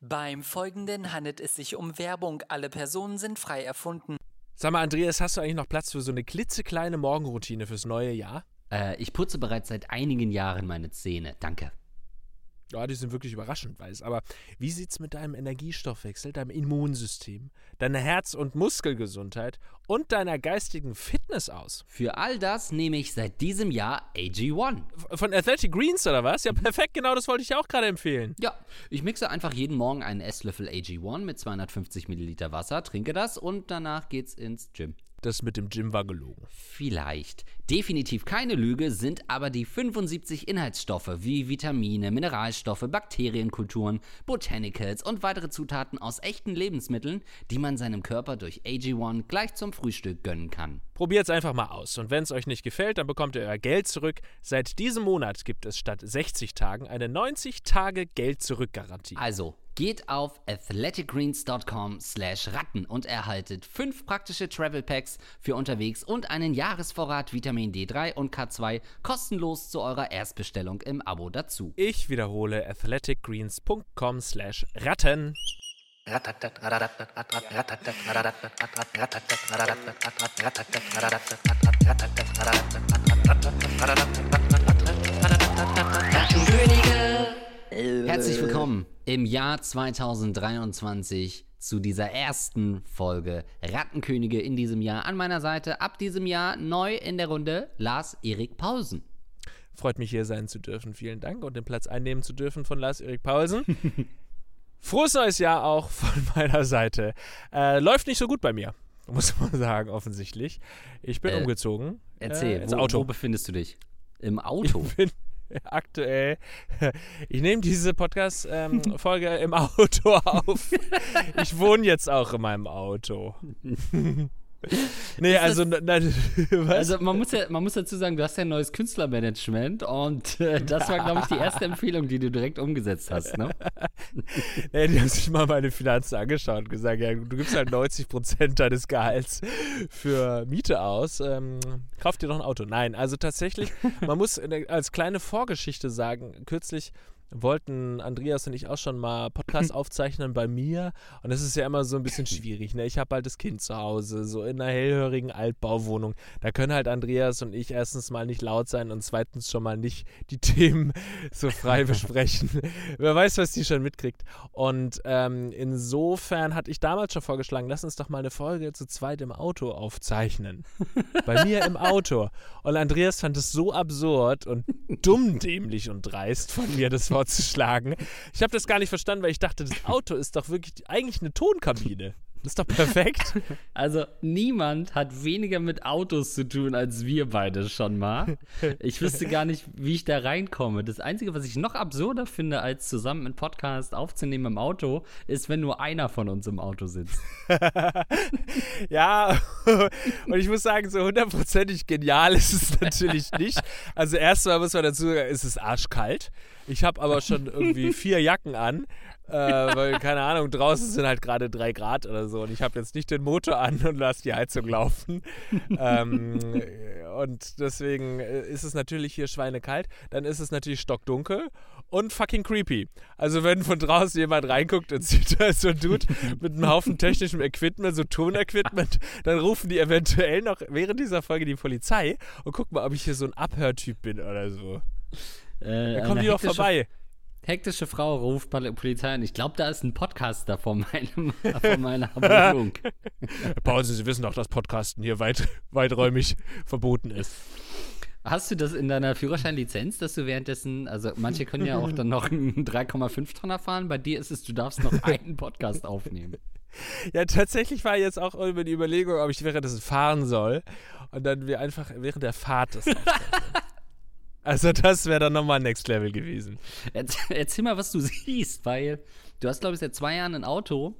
Beim Folgenden handelt es sich um Werbung. Alle Personen sind frei erfunden. Sag mal, Andreas, hast du eigentlich noch Platz für so eine klitzekleine Morgenroutine fürs neue Jahr? Äh, ich putze bereits seit einigen Jahren meine Zähne. Danke. Ja, die sind wirklich überraschend weiß. Aber wie sieht's mit deinem Energiestoffwechsel, deinem Immunsystem, deiner Herz- und Muskelgesundheit und deiner geistigen Fitness aus? Für all das nehme ich seit diesem Jahr AG1. Von Athletic Greens oder was? Ja, perfekt, genau das wollte ich auch gerade empfehlen. Ja, ich mixe einfach jeden Morgen einen Esslöffel AG1 mit 250 Milliliter Wasser, trinke das und danach geht's ins Gym. Das mit dem Gym war gelogen. Vielleicht. Definitiv keine Lüge sind aber die 75 Inhaltsstoffe wie Vitamine, Mineralstoffe, Bakterienkulturen, Botanicals und weitere Zutaten aus echten Lebensmitteln, die man seinem Körper durch AG1 gleich zum Frühstück gönnen kann. Probiert's einfach mal aus. Und wenn es euch nicht gefällt, dann bekommt ihr euer Geld zurück. Seit diesem Monat gibt es statt 60 Tagen eine 90 Tage Geld-Zurück-Garantie. Also, geht auf athleticgreens.com slash ratten und erhaltet fünf praktische Travel Packs für unterwegs und einen Jahresvorrat Vitamin D3 und K2 kostenlos zu eurer Erstbestellung im Abo dazu. Ich wiederhole athleticgreens.com slash ratten. Herzlich willkommen im Jahr 2023 zu dieser ersten Folge Rattenkönige in diesem Jahr. An meiner Seite ab diesem Jahr neu in der Runde Lars-Erik Paulsen. Freut mich hier sein zu dürfen. Vielen Dank und den Platz einnehmen zu dürfen von Lars-Erik Paulsen. Frohes neues Jahr auch von meiner Seite. Äh, läuft nicht so gut bei mir, muss man sagen, offensichtlich. Ich bin Äh, umgezogen. Erzähl, äh, ins wo, Auto. wo befindest du dich? Im Auto. Ich bin aktuell. Ich nehme diese Podcast-Folge im Auto auf. Ich wohne jetzt auch in meinem Auto. nee, Ist also, na, was? Also man muss, ja, man muss dazu sagen, du hast ja ein neues Künstlermanagement und äh, das war, glaube ich, die erste Empfehlung, die du direkt umgesetzt hast. Ne? nee, die haben sich mal meine Finanzen angeschaut und gesagt, ja, du gibst halt 90% deines Gehalts für Miete aus. Ähm, kauf dir doch ein Auto. Nein, also tatsächlich, man muss der- als kleine Vorgeschichte sagen, kürzlich wollten Andreas und ich auch schon mal Podcast aufzeichnen bei mir und das ist ja immer so ein bisschen schwierig. Ne? Ich habe halt das Kind zu Hause, so in einer hellhörigen Altbauwohnung. Da können halt Andreas und ich erstens mal nicht laut sein und zweitens schon mal nicht die Themen so frei besprechen. Wer weiß, was die schon mitkriegt. Und ähm, insofern hatte ich damals schon vorgeschlagen, lass uns doch mal eine Folge zu zweit im Auto aufzeichnen. Bei mir im Auto. Und Andreas fand es so absurd und dumm, dämlich und dreist von mir, das vorzuschlagen. Ich habe das gar nicht verstanden, weil ich dachte, das Auto ist doch wirklich eigentlich eine Tonkabine. Das ist doch perfekt. Also niemand hat weniger mit Autos zu tun als wir beide schon mal. Ich wüsste gar nicht, wie ich da reinkomme. Das Einzige, was ich noch absurder finde, als zusammen einen Podcast aufzunehmen im Auto, ist, wenn nur einer von uns im Auto sitzt. Ja, und ich muss sagen, so hundertprozentig genial ist es natürlich nicht. Also erstmal muss man dazu sagen, es ist arschkalt. Ich habe aber schon irgendwie vier Jacken an, äh, weil, keine Ahnung, draußen sind halt gerade drei Grad oder so und ich habe jetzt nicht den Motor an und lasse die Heizung laufen. ähm, und deswegen äh, ist es natürlich hier schweinekalt. Dann ist es natürlich stockdunkel und fucking creepy. Also wenn von draußen jemand reinguckt und sieht da so ein Dude mit einem Haufen technischem Equipment, so Tonequipment, dann rufen die eventuell noch während dieser Folge die Polizei und gucken mal, ob ich hier so ein Abhörtyp bin oder so. Äh, Dann kommen die hektische- vorbei. Hektische Frau ruft bei der Polizei an. Ich glaube, da ist ein Podcaster vor, meinem, vor meiner Wohnung. Pause, Sie wissen doch, dass Podcasten hier weit, weiträumig verboten ist. Hast du das in deiner Führerscheinlizenz, dass du währenddessen, also manche können ja auch dann noch einen 3,5 Tonner fahren, bei dir ist es, du darfst noch einen Podcast aufnehmen. Ja, tatsächlich war jetzt auch über die Überlegung, ob ich währenddessen fahren soll und dann wir einfach während der Fahrt das aufzeichnen. Also das wäre dann nochmal Next Level gewesen. Erzähl, mal, was du siehst, weil du hast, glaube ich, seit zwei Jahren ein Auto.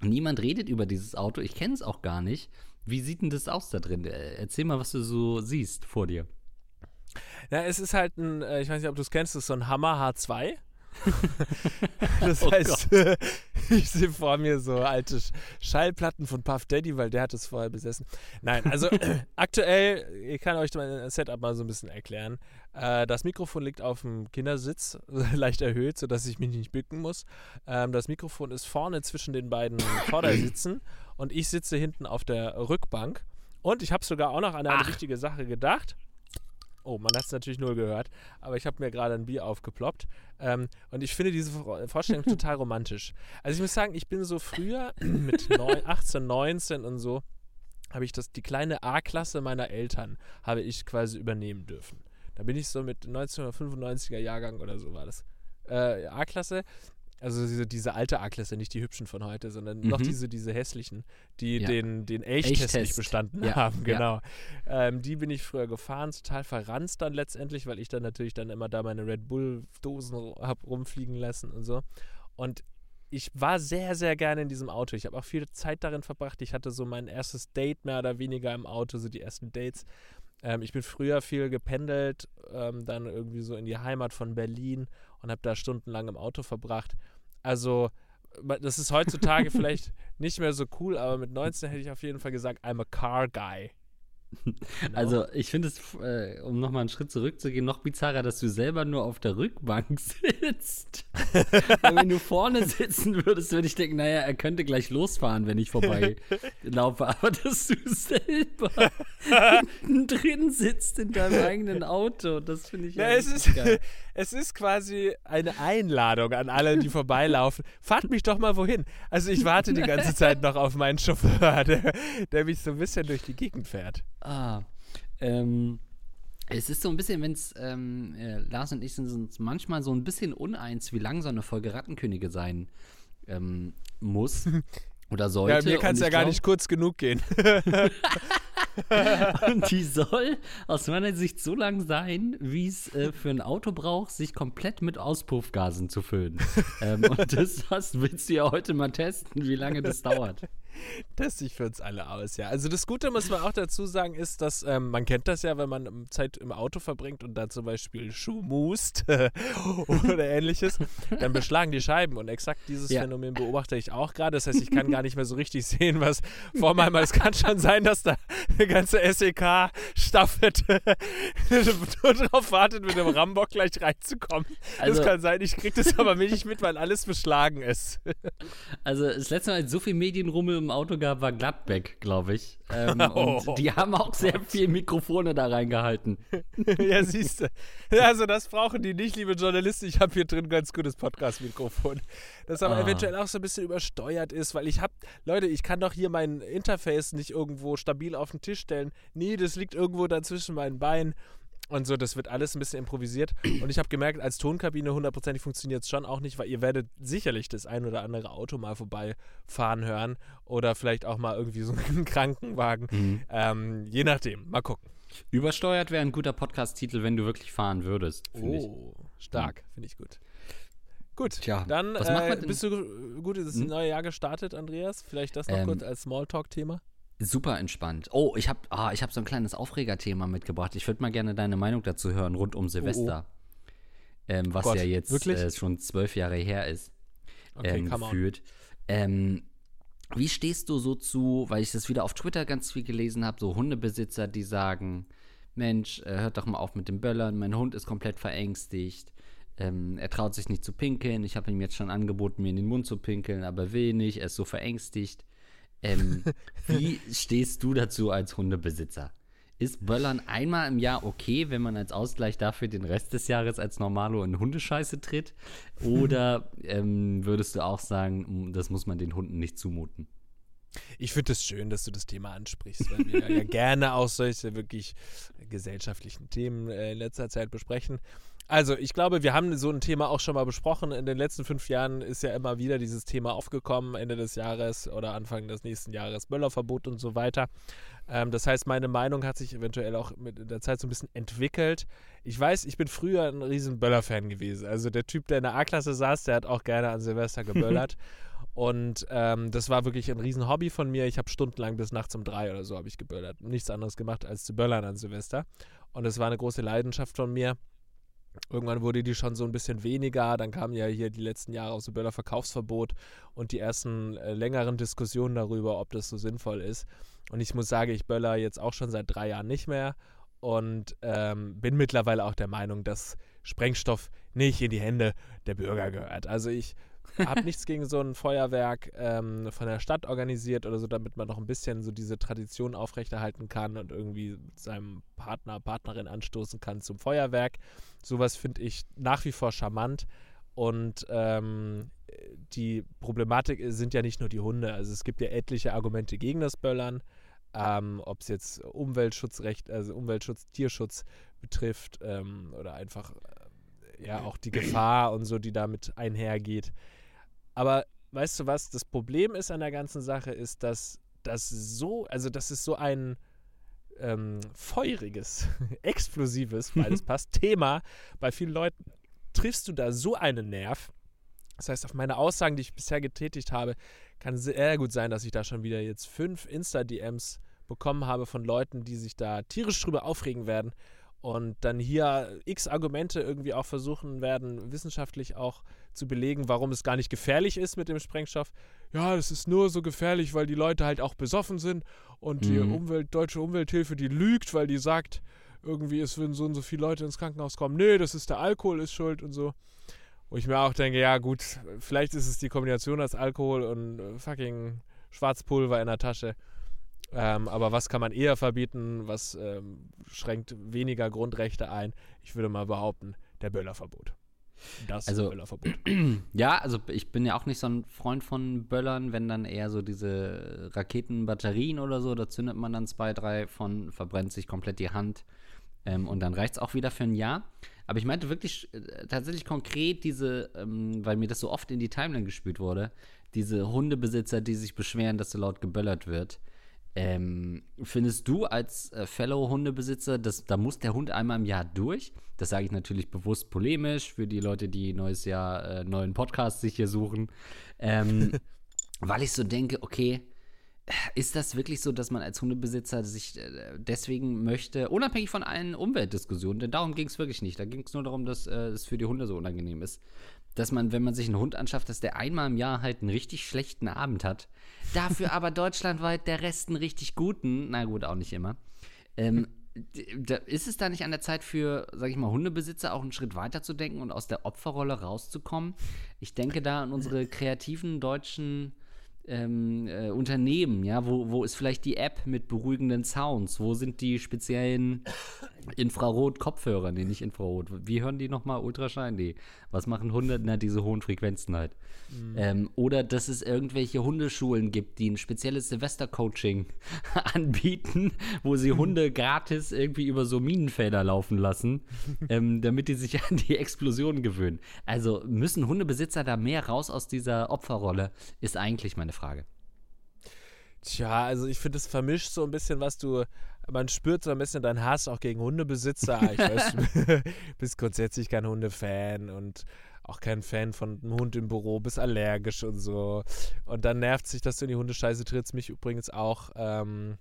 Niemand redet über dieses Auto. Ich kenne es auch gar nicht. Wie sieht denn das aus da drin? Äh, Erzähl mal, was du so siehst vor dir. Ja, es ist halt ein, äh, ich weiß nicht, ob du es kennst, das ist so ein Hammer H2. das Oh heißt, ich sehe vor mir so alte Schallplatten von Puff Daddy, weil der hat es vorher besessen. Nein, also aktuell, ich kann euch mein Setup mal so ein bisschen erklären. Äh, das Mikrofon liegt auf dem Kindersitz, leicht erhöht, sodass ich mich nicht bücken muss. Ähm, das Mikrofon ist vorne zwischen den beiden Vordersitzen und ich sitze hinten auf der Rückbank. Und ich habe sogar auch noch an eine Ach. wichtige Sache gedacht. Oh, man hat es natürlich nur gehört, aber ich habe mir gerade ein Bier aufgeploppt. Ähm, und ich finde diese Vor- Vorstellung total romantisch. Also ich muss sagen, ich bin so früher mit neun, 18, 19 und so, habe ich das, die kleine A-Klasse meiner Eltern habe ich quasi übernehmen dürfen. Da bin ich so mit 1995er Jahrgang oder so war das. Äh, A-Klasse, also diese, diese alte A-Klasse, nicht die hübschen von heute, sondern noch Mhm. diese, diese hässlichen, die Ja. den, den Elchtest nicht bestanden Ja, haben, ja. genau. Ähm, die bin ich früher gefahren, total verranzt dann letztendlich, weil ich dann natürlich dann immer da meine Red Bull-Dosen habe rumfliegen lassen und so. Und ich war sehr, sehr gerne in diesem Auto. Ich habe auch viel Zeit darin verbracht. Ich hatte so mein erstes Date mehr oder weniger im Auto, so die ersten Dates. Ähm, ich bin früher viel gependelt, ähm, dann irgendwie so in die Heimat von Berlin und habe da stundenlang im Auto verbracht. Also, das ist heutzutage vielleicht nicht mehr so cool, aber mit 19 hätte ich auf jeden Fall gesagt, I'm a car guy. Genau. Also ich finde es, äh, um nochmal einen Schritt zurückzugehen, noch bizarrer, dass du selber nur auf der Rückbank sitzt. Wenn du vorne sitzen würdest, würde ich denken, naja, er könnte gleich losfahren, wenn ich vorbei laufe. Aber dass du selber hinten drin sitzt in deinem eigenen Auto, das finde ich Ja, ja es, ist, geil. Es ist quasi eine Einladung an alle, die vorbeilaufen. Fahrt mich doch mal wohin. Also ich warte die ganze Zeit noch auf meinen Chauffeur, der, der mich so ein bisschen durch die Gegend fährt. Ah, ähm, es ist so ein bisschen, wenn es, ähm, äh, Lars und ich sind uns manchmal so ein bisschen uneins, wie lang so eine Folge Rattenkönige sein ähm, muss oder sollte. Ja, mir kann es ja gar glaub- nicht kurz genug gehen. Und die soll aus meiner Sicht so lang sein, wie es äh, für ein Auto braucht, sich komplett mit Auspuffgasen zu füllen. ähm, und das hast, willst du ja heute mal testen, wie lange das dauert. Teste ich für uns alle aus, ja. Also das Gute, muss man auch dazu sagen, ist, dass ähm, man kennt das ja, wenn man ähm, Zeit im Auto verbringt und da zum Beispiel Schuh must oder ähnliches, dann beschlagen die Scheiben und exakt dieses Ja. Phänomen beobachte ich auch gerade. Das heißt, ich kann gar nicht mehr so richtig sehen, was vor meinem, es kann schon sein, dass da eine ganze SEK-Staffel nur drauf wartet, mit dem Rambock gleich reinzukommen. Also- das kann sein, ich krieg das aber nicht mit, weil alles beschlagen ist. Also das letzte Mal, als so viel Medienrummel im Auto gab, war Gladbeck, glaube ich. Ähm, Oh und die haben auch sehr viel Mikrofone da reingehalten. ja, siehst du. Also das brauchen die nicht, liebe Journalisten. Ich habe hier drin ein ganz gutes Podcast-Mikrofon. Das aber Ah. eventuell auch so ein bisschen übersteuert ist, weil ich habe, Leute, ich kann doch hier mein Interface nicht irgendwo stabil auf den Tisch stellen. Nee, das liegt irgendwo da zwischen meinen Beinen. Und so, das wird alles ein bisschen improvisiert. Und ich habe gemerkt, als Tonkabine hundertprozentig funktioniert es schon auch nicht, weil ihr werdet sicherlich das ein oder andere Auto mal vorbeifahren hören. Oder vielleicht auch mal irgendwie so einen Krankenwagen. Mhm. Ähm, je nachdem. Mal gucken. Übersteuert wäre ein guter Podcast-Titel, wenn du wirklich fahren würdest, finde ich. Oh, stark, finde ich gut. Gut, Tja, dann was macht man äh, bist du gu- gut ins Hm? neue Jahr gestartet, Andreas? Vielleicht das noch Ähm, kurz als Smalltalk-Thema? Super entspannt. Oh, ich habe ah, ich hab so ein kleines Aufregerthema mitgebracht. Ich würde mal gerne deine Meinung dazu hören, rund um Silvester. Ähm, was Oh Gott, ja jetzt äh, schon zwölf Jahre her ist. Okay, ähm, gefühlt. Ähm, wie stehst du so zu, weil ich das wieder auf Twitter ganz viel gelesen habe, so Hundebesitzer, die sagen, Mensch, äh, hört doch mal auf mit dem Böllern, mein Hund ist komplett verängstigt. Ähm, er traut sich nicht zu pinkeln. Ich habe ihm jetzt schon angeboten, mir in den Mund zu pinkeln, aber will nicht. Er ist so verängstigt. Ähm, wie stehst du dazu als Hundebesitzer? Ist Böllern einmal im Jahr okay, wenn man als Ausgleich dafür den Rest des Jahres als Normalo in Hundescheiße tritt? Oder ähm, würdest du auch sagen, mm, das muss man den Hunden nicht zumuten? Ich finde es schön, dass du das Thema ansprichst, weil wir ja gerne auch solche wirklich gesellschaftlichen Themen äh, in letzter Zeit besprechen. Also, ich glaube, wir haben so ein Thema auch schon mal besprochen. In den letzten fünf Jahren ist ja immer wieder dieses Thema aufgekommen, Ende des Jahres oder Anfang des nächsten Jahres, Möllerverbot und so weiter. Ähm, das heißt, meine Meinung hat sich eventuell auch mit der Zeit so ein bisschen entwickelt. Ich weiß, ich bin früher ein riesen Böller-Fan gewesen. Also der Typ, der in der A-Klasse saß, der hat auch gerne an Silvester geböllert. Und ähm, das war wirklich ein riesen Hobby von mir. Ich habe stundenlang bis nachts um drei oder so habe ich geböllert. Nichts anderes gemacht als zu böllern an Silvester. Und es war eine große Leidenschaft von mir. Irgendwann wurde die schon so ein bisschen weniger. Dann kamen ja hier die letzten Jahre auch so Böller-Verkaufsverbot und die ersten äh, längeren Diskussionen darüber, ob das so sinnvoll ist. Und ich muss sagen, ich böller jetzt auch schon seit drei Jahren nicht mehr und ähm, bin mittlerweile auch der Meinung, dass Sprengstoff nicht in die Hände der Bürger gehört. Also ich habe nichts gegen so ein Feuerwerk ähm, von der Stadt organisiert oder so, damit man noch ein bisschen so diese Tradition aufrechterhalten kann und irgendwie seinem Partner, Partnerin anstoßen kann zum Feuerwerk. Sowas finde ich nach wie vor charmant. Und ähm, die Problematik sind ja nicht nur die Hunde. Also es gibt ja etliche Argumente gegen das Böllern. Ähm, Ob es jetzt Umweltschutzrecht, also Umweltschutz, Tierschutz betrifft ähm, oder einfach äh, ja auch die Gefahr und so, die damit einhergeht. Aber weißt du was, das Problem ist an der ganzen Sache ist, dass das so, also das ist so ein ähm, feuriges, explosives, weil es passt, Thema bei vielen Leuten. Triffst du da so einen Nerv? Das heißt, auf meine Aussagen, die ich bisher getätigt habe, kann sehr gut sein, dass ich da schon wieder jetzt fünf Insta-DMs bekommen habe von Leuten, die sich da tierisch drüber aufregen werden und dann hier x Argumente irgendwie auch versuchen werden, wissenschaftlich auch zu belegen, warum es gar nicht gefährlich ist mit dem Sprengstoff. Ja, es ist nur so gefährlich, weil die Leute halt auch besoffen sind und mhm. die Umwelt, deutsche Umwelthilfe, die lügt, weil die sagt, irgendwie es würden so und so viele Leute ins Krankenhaus kommen. Nee, das ist der Alkohol ist schuld und so. Wo ich mir auch denke, ja gut, vielleicht ist es die Kombination aus Alkohol und äh, fucking Schwarzpulver in der Tasche. Ähm, aber was kann man eher verbieten? Was ähm, schränkt weniger Grundrechte ein? Ich würde mal behaupten, der Böllerverbot. Das also, Böllerverbot. Ja, also ich bin ja auch nicht so ein Freund von Böllern, wenn dann eher so diese Raketenbatterien oder so, da zündet man dann zwei, drei von, verbrennt sich komplett die Hand ähm, und dann reicht es auch wieder für ein Jahr. Aber ich meinte wirklich äh, tatsächlich konkret diese, ähm, weil mir das so oft in die Timeline gespült wurde, diese Hundebesitzer, die sich beschweren, dass so laut geböllert wird. Ähm, findest du als äh, Fellow-Hundebesitzer, dass da muss der Hund einmal im Jahr durch? Das sage ich natürlich bewusst polemisch für die Leute, die neues Jahr äh, neuen Podcast sich hier suchen. Ähm, weil ich so denke, okay, ist das wirklich so, dass man als Hundebesitzer sich äh, deswegen möchte, unabhängig von allen Umweltdiskussionen, denn darum ging es wirklich nicht. Da ging es nur darum, dass äh, es für die Hunde so unangenehm ist, dass man, wenn man sich einen Hund anschafft, dass der einmal im Jahr halt einen richtig schlechten Abend hat. Dafür aber deutschlandweit der Rest einen richtig guten. Na gut, auch nicht immer. Ähm, da ist es da nicht an der Zeit für, sag ich mal, Hundebesitzer auch einen Schritt weiter zu denken und aus der Opferrolle rauszukommen? Ich denke da an unsere kreativen deutschen ähm, äh, Unternehmen, ja, wo, wo ist vielleicht die App mit beruhigenden Sounds? Wo sind die speziellen Infrarot-Kopfhörer? Nee, nicht Infrarot. Wie hören die nochmal? Ultraschein? Nee. Was machen Hunde? Na, diese hohen Frequenzen halt. Mhm. Ähm, oder dass es irgendwelche Hundeschulen gibt, die ein spezielles Silvester-Coaching anbieten, wo sie Hunde gratis irgendwie über so Minenfelder laufen lassen, ähm, damit die sich an die Explosionen gewöhnen. Also müssen Hundebesitzer da mehr raus aus dieser Opferrolle, ist eigentlich meine Frage. Tja, also ich finde, es vermischt so ein bisschen, was du, man spürt so ein bisschen deinen Hass auch gegen Hundebesitzer. Ich weiß, du bist grundsätzlich kein Hundefan und auch kein Fan von einem Hund im Büro, bist allergisch und so. Und dann nervt sich, dass du in die Hundescheiße trittst, mich übrigens auch. Ähm,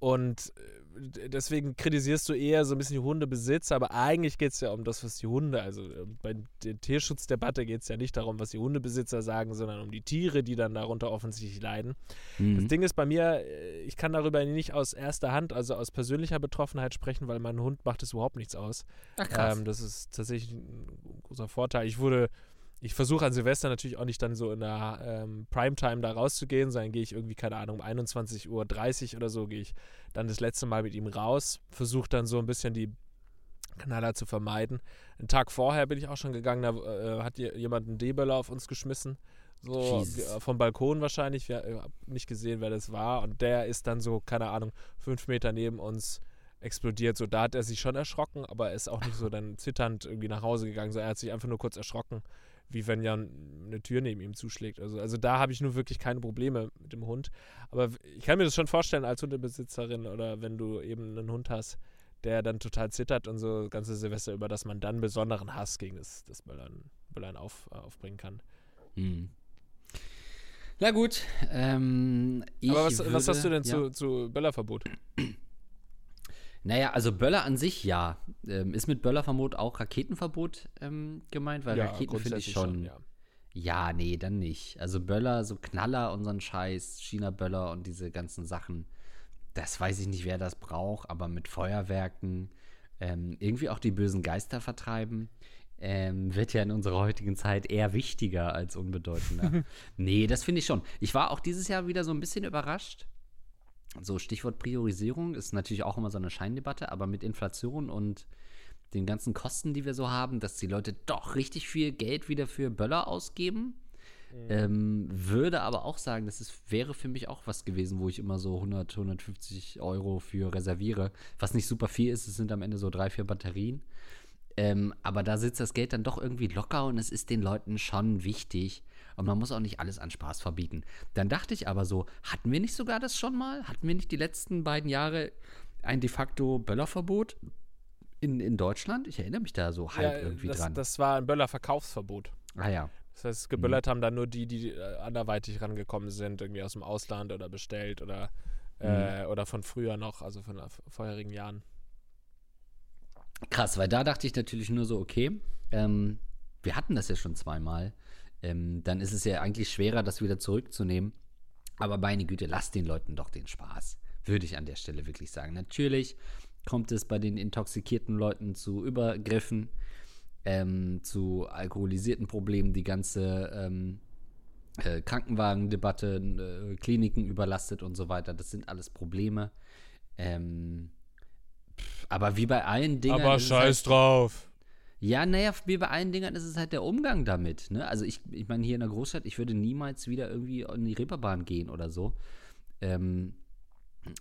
und äh, deswegen kritisierst du eher so ein bisschen die Hundebesitzer, aber eigentlich geht es ja um das, was die Hunde, also äh, bei der Tierschutzdebatte geht es ja nicht darum, was die Hundebesitzer sagen, sondern um die Tiere, die dann darunter offensichtlich leiden. Mhm. Das Ding ist bei mir, äh, ich kann darüber nicht aus erster Hand, also aus persönlicher Betroffenheit sprechen, weil mein Hund macht es überhaupt nichts aus. Ach, krass. Ähm, das ist tatsächlich ein großer Vorteil. Ich wurde ich versuche an Silvester natürlich auch nicht dann so in der ähm, Primetime da rauszugehen, sondern gehe ich irgendwie, keine Ahnung, um 21.30 Uhr oder so gehe ich dann das letzte Mal mit ihm raus, versuche dann so ein bisschen die Knaller zu vermeiden. Einen Tag vorher bin ich auch schon gegangen, da äh, hat jemand einen D-Böller auf uns geschmissen. So Jesus. vom Balkon wahrscheinlich. Wir haben nicht gesehen, wer das war. Und der ist dann so, keine Ahnung, fünf Meter neben uns explodiert. So, da hat er sich schon erschrocken, aber er ist auch nicht so dann zitternd irgendwie nach Hause gegangen. So, er hat sich einfach nur kurz erschrocken wie wenn ja eine Tür neben ihm zuschlägt. Also, also da habe ich nur wirklich keine Probleme mit dem Hund. Aber ich kann mir das schon vorstellen als Hundebesitzerin oder wenn du eben einen Hund hast, der dann total zittert und so ganze Silvester über, dass man dann besonderen Hass gegen das, das Böllern, Böllern auf, aufbringen kann. Hm. Na gut. Ähm, Aber was, würde, was, hast du denn ja. zu, zu Böllerverbot? Naja, also Böller an sich ja. Ähm, ist mit Böllerverbot auch Raketenverbot ähm, gemeint? Weil Ja, Raketen finde ich grundsätzlich schon. ja. Ja, nee, dann nicht. Also Böller, so Knaller ein Scheiß, China-Böller und diese ganzen Sachen, das weiß ich nicht, wer das braucht, aber mit Feuerwerken, ähm, irgendwie auch die bösen Geister vertreiben, ähm, wird ja in unserer heutigen Zeit eher wichtiger als unbedeutender. nee, das finde ich schon. Ich war auch dieses Jahr wieder so ein bisschen überrascht. So, Stichwort Priorisierung ist natürlich auch immer so eine Scheindebatte, aber mit Inflation und den ganzen Kosten, die wir so haben, dass die Leute doch richtig viel Geld wieder für Böller ausgeben. Ähm, würde aber auch sagen, das ist, wäre für mich auch was gewesen, wo ich immer so 100, 150 Euro für reserviere. Was nicht super viel ist, es sind am Ende so drei, vier Batterien. Ähm, aber da sitzt das Geld dann doch irgendwie locker und es ist den Leuten schon wichtig. Und man muss auch nicht alles an Spaß verbieten. Dann dachte ich aber so, hatten wir nicht sogar das schon mal? Hatten wir nicht die letzten beiden Jahre ein de facto Böllerverbot in, in Deutschland? Ich erinnere mich da so halb Ja, irgendwie das, dran. das war ein Böller-Verkaufsverbot. ah ja. Das heißt, geböllert haben dann nur die, die äh, anderweitig rangekommen sind, irgendwie aus dem Ausland oder bestellt oder, äh, oder von früher noch, also von äh, vorherigen Jahren. Krass, weil da dachte ich natürlich nur so, okay, ähm, wir hatten das ja schon zweimal. Ähm, dann ist es ja eigentlich schwerer, das wieder zurückzunehmen. Aber meine Güte, lasst den Leuten doch den Spaß. Würde ich an der Stelle wirklich sagen. Natürlich kommt es bei den intoxikierten Leuten zu Übergriffen, ähm, zu alkoholisierten Problemen, die ganze ähm, äh, Krankenwagendebatte, äh, Kliniken überlastet und so weiter. Das sind alles Probleme. Ähm, pff, aber wie bei allen Dingen. Aber scheiß drauf. Ja, naja, wie bei allen Dingern ist es halt der Umgang damit. Ne? Also ich, ich meine, hier in der Großstadt, ich würde niemals wieder irgendwie in die Reeperbahn gehen oder so. Ähm,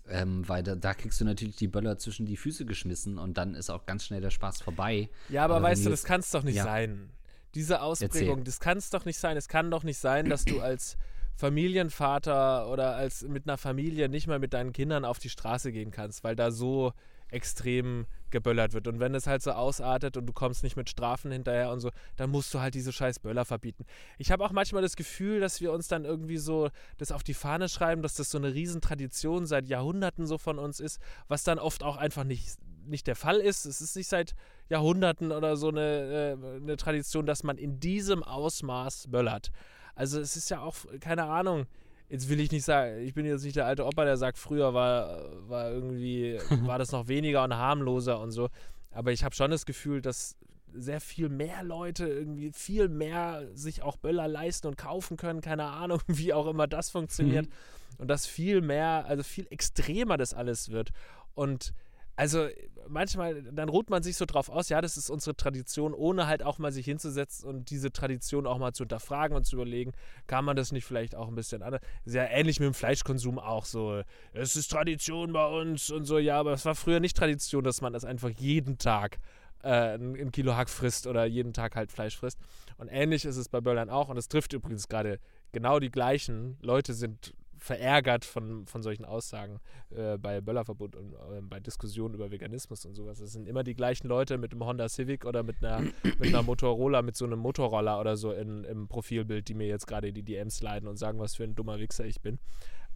ähm, weil da, da kriegst du natürlich die Böller zwischen die Füße geschmissen und dann ist auch ganz schnell der Spaß vorbei. Ja, aber, Aber weißt du, das kann es doch nicht Ja. sein. Diese Ausprägung, Erzähl. das kann es doch nicht sein. Es kann doch nicht sein, dass du als Familienvater oder als mit einer Familie nicht mal mit deinen Kindern auf die Straße gehen kannst, weil da so extrem geböllert wird. Und wenn es halt so ausartet und du kommst nicht mit Strafen hinterher und so, dann musst du halt diese scheiß Böller verbieten. Ich habe auch manchmal das Gefühl, dass wir uns dann irgendwie so das auf die Fahne schreiben, dass das so eine Riesentradition seit Jahrhunderten so von uns ist, was dann oft auch einfach nicht, nicht der Fall ist. Es ist nicht seit Jahrhunderten oder so eine, äh, eine Tradition, dass man in diesem Ausmaß böllert. Also es ist ja auch, keine Ahnung, jetzt will ich nicht sagen, ich bin jetzt nicht der alte Opa, der sagt, früher war, war irgendwie, war das noch weniger und harmloser und so. Aber ich habe schon das Gefühl, dass sehr viel mehr Leute irgendwie viel mehr sich auch Böller leisten und kaufen können, keine Ahnung, wie auch immer das funktioniert. Und dass viel mehr, also viel extremer das alles wird. Und also manchmal, dann ruht man sich so drauf aus, ja, das ist unsere Tradition, ohne halt auch mal sich hinzusetzen und diese Tradition auch mal zu hinterfragen und zu überlegen, kann man das nicht vielleicht auch ein bisschen anders. Sehr ähnlich mit dem Fleischkonsum auch so. Es ist Tradition bei uns und so, ja, aber es war früher nicht Tradition, dass man das einfach jeden Tag äh, ein Kilo Hack frisst oder jeden Tag halt Fleisch frisst. Und ähnlich ist es bei Böllern auch. Und es trifft übrigens gerade genau die gleichen. Leute sind verärgert von, von solchen Aussagen äh, bei Böllerverbot und äh, bei Diskussionen über Veganismus und sowas. Es sind immer die gleichen Leute mit einem Honda Civic oder mit einer, mit einer Motorola, mit so einem Motorroller oder so in, im Profilbild, die mir jetzt gerade die DMs leiten und sagen, was für ein dummer Wichser ich bin.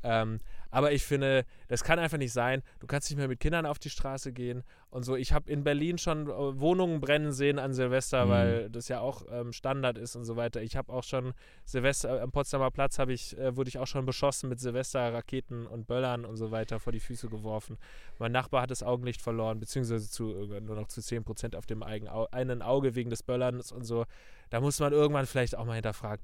Ähm, aber ich finde, das kann einfach nicht sein. Du kannst nicht mehr mit Kindern auf die Straße gehen und so. Ich habe in Berlin schon äh, Wohnungen brennen sehen an Silvester, Mhm. weil das ja auch ähm, Standard ist und so weiter. Ich habe auch schon Silvester äh, am Potsdamer Platz habe ich äh, wurde ich auch schon beschossen mit Silvesterraketen und Böllern und so weiter vor die Füße geworfen. Mein Nachbar hat das Augenlicht verloren, beziehungsweise zu äh, nur noch zu 10 Prozent auf dem eigen Au einen Auge wegen des Böllerns und so. Da muss man irgendwann vielleicht auch mal hinterfragen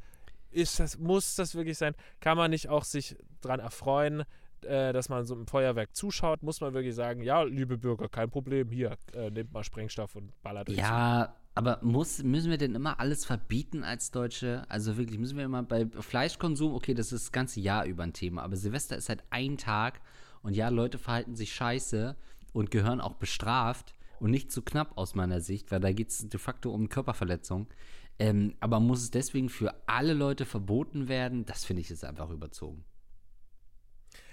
ist das, muss das wirklich sein? Kann man nicht auch sich dran erfreuen, äh, dass man so einem Feuerwerk zuschaut? Muss man wirklich sagen, ja, liebe Bürger, kein Problem, hier, äh, nehmt mal Sprengstoff und ballert euch Ja, aber muss, müssen wir denn immer alles verbieten als Deutsche? Also wirklich, müssen wir immer bei Fleischkonsum, okay, das ist das ganze Jahr über ein Thema, aber Silvester ist halt ein Tag und ja, Leute verhalten sich scheiße und gehören auch bestraft und nicht zu knapp aus meiner Sicht, weil da geht es de facto um Körperverletzung. Ähm, aber muss es deswegen für alle Leute verboten werden? Das finde ich jetzt einfach überzogen.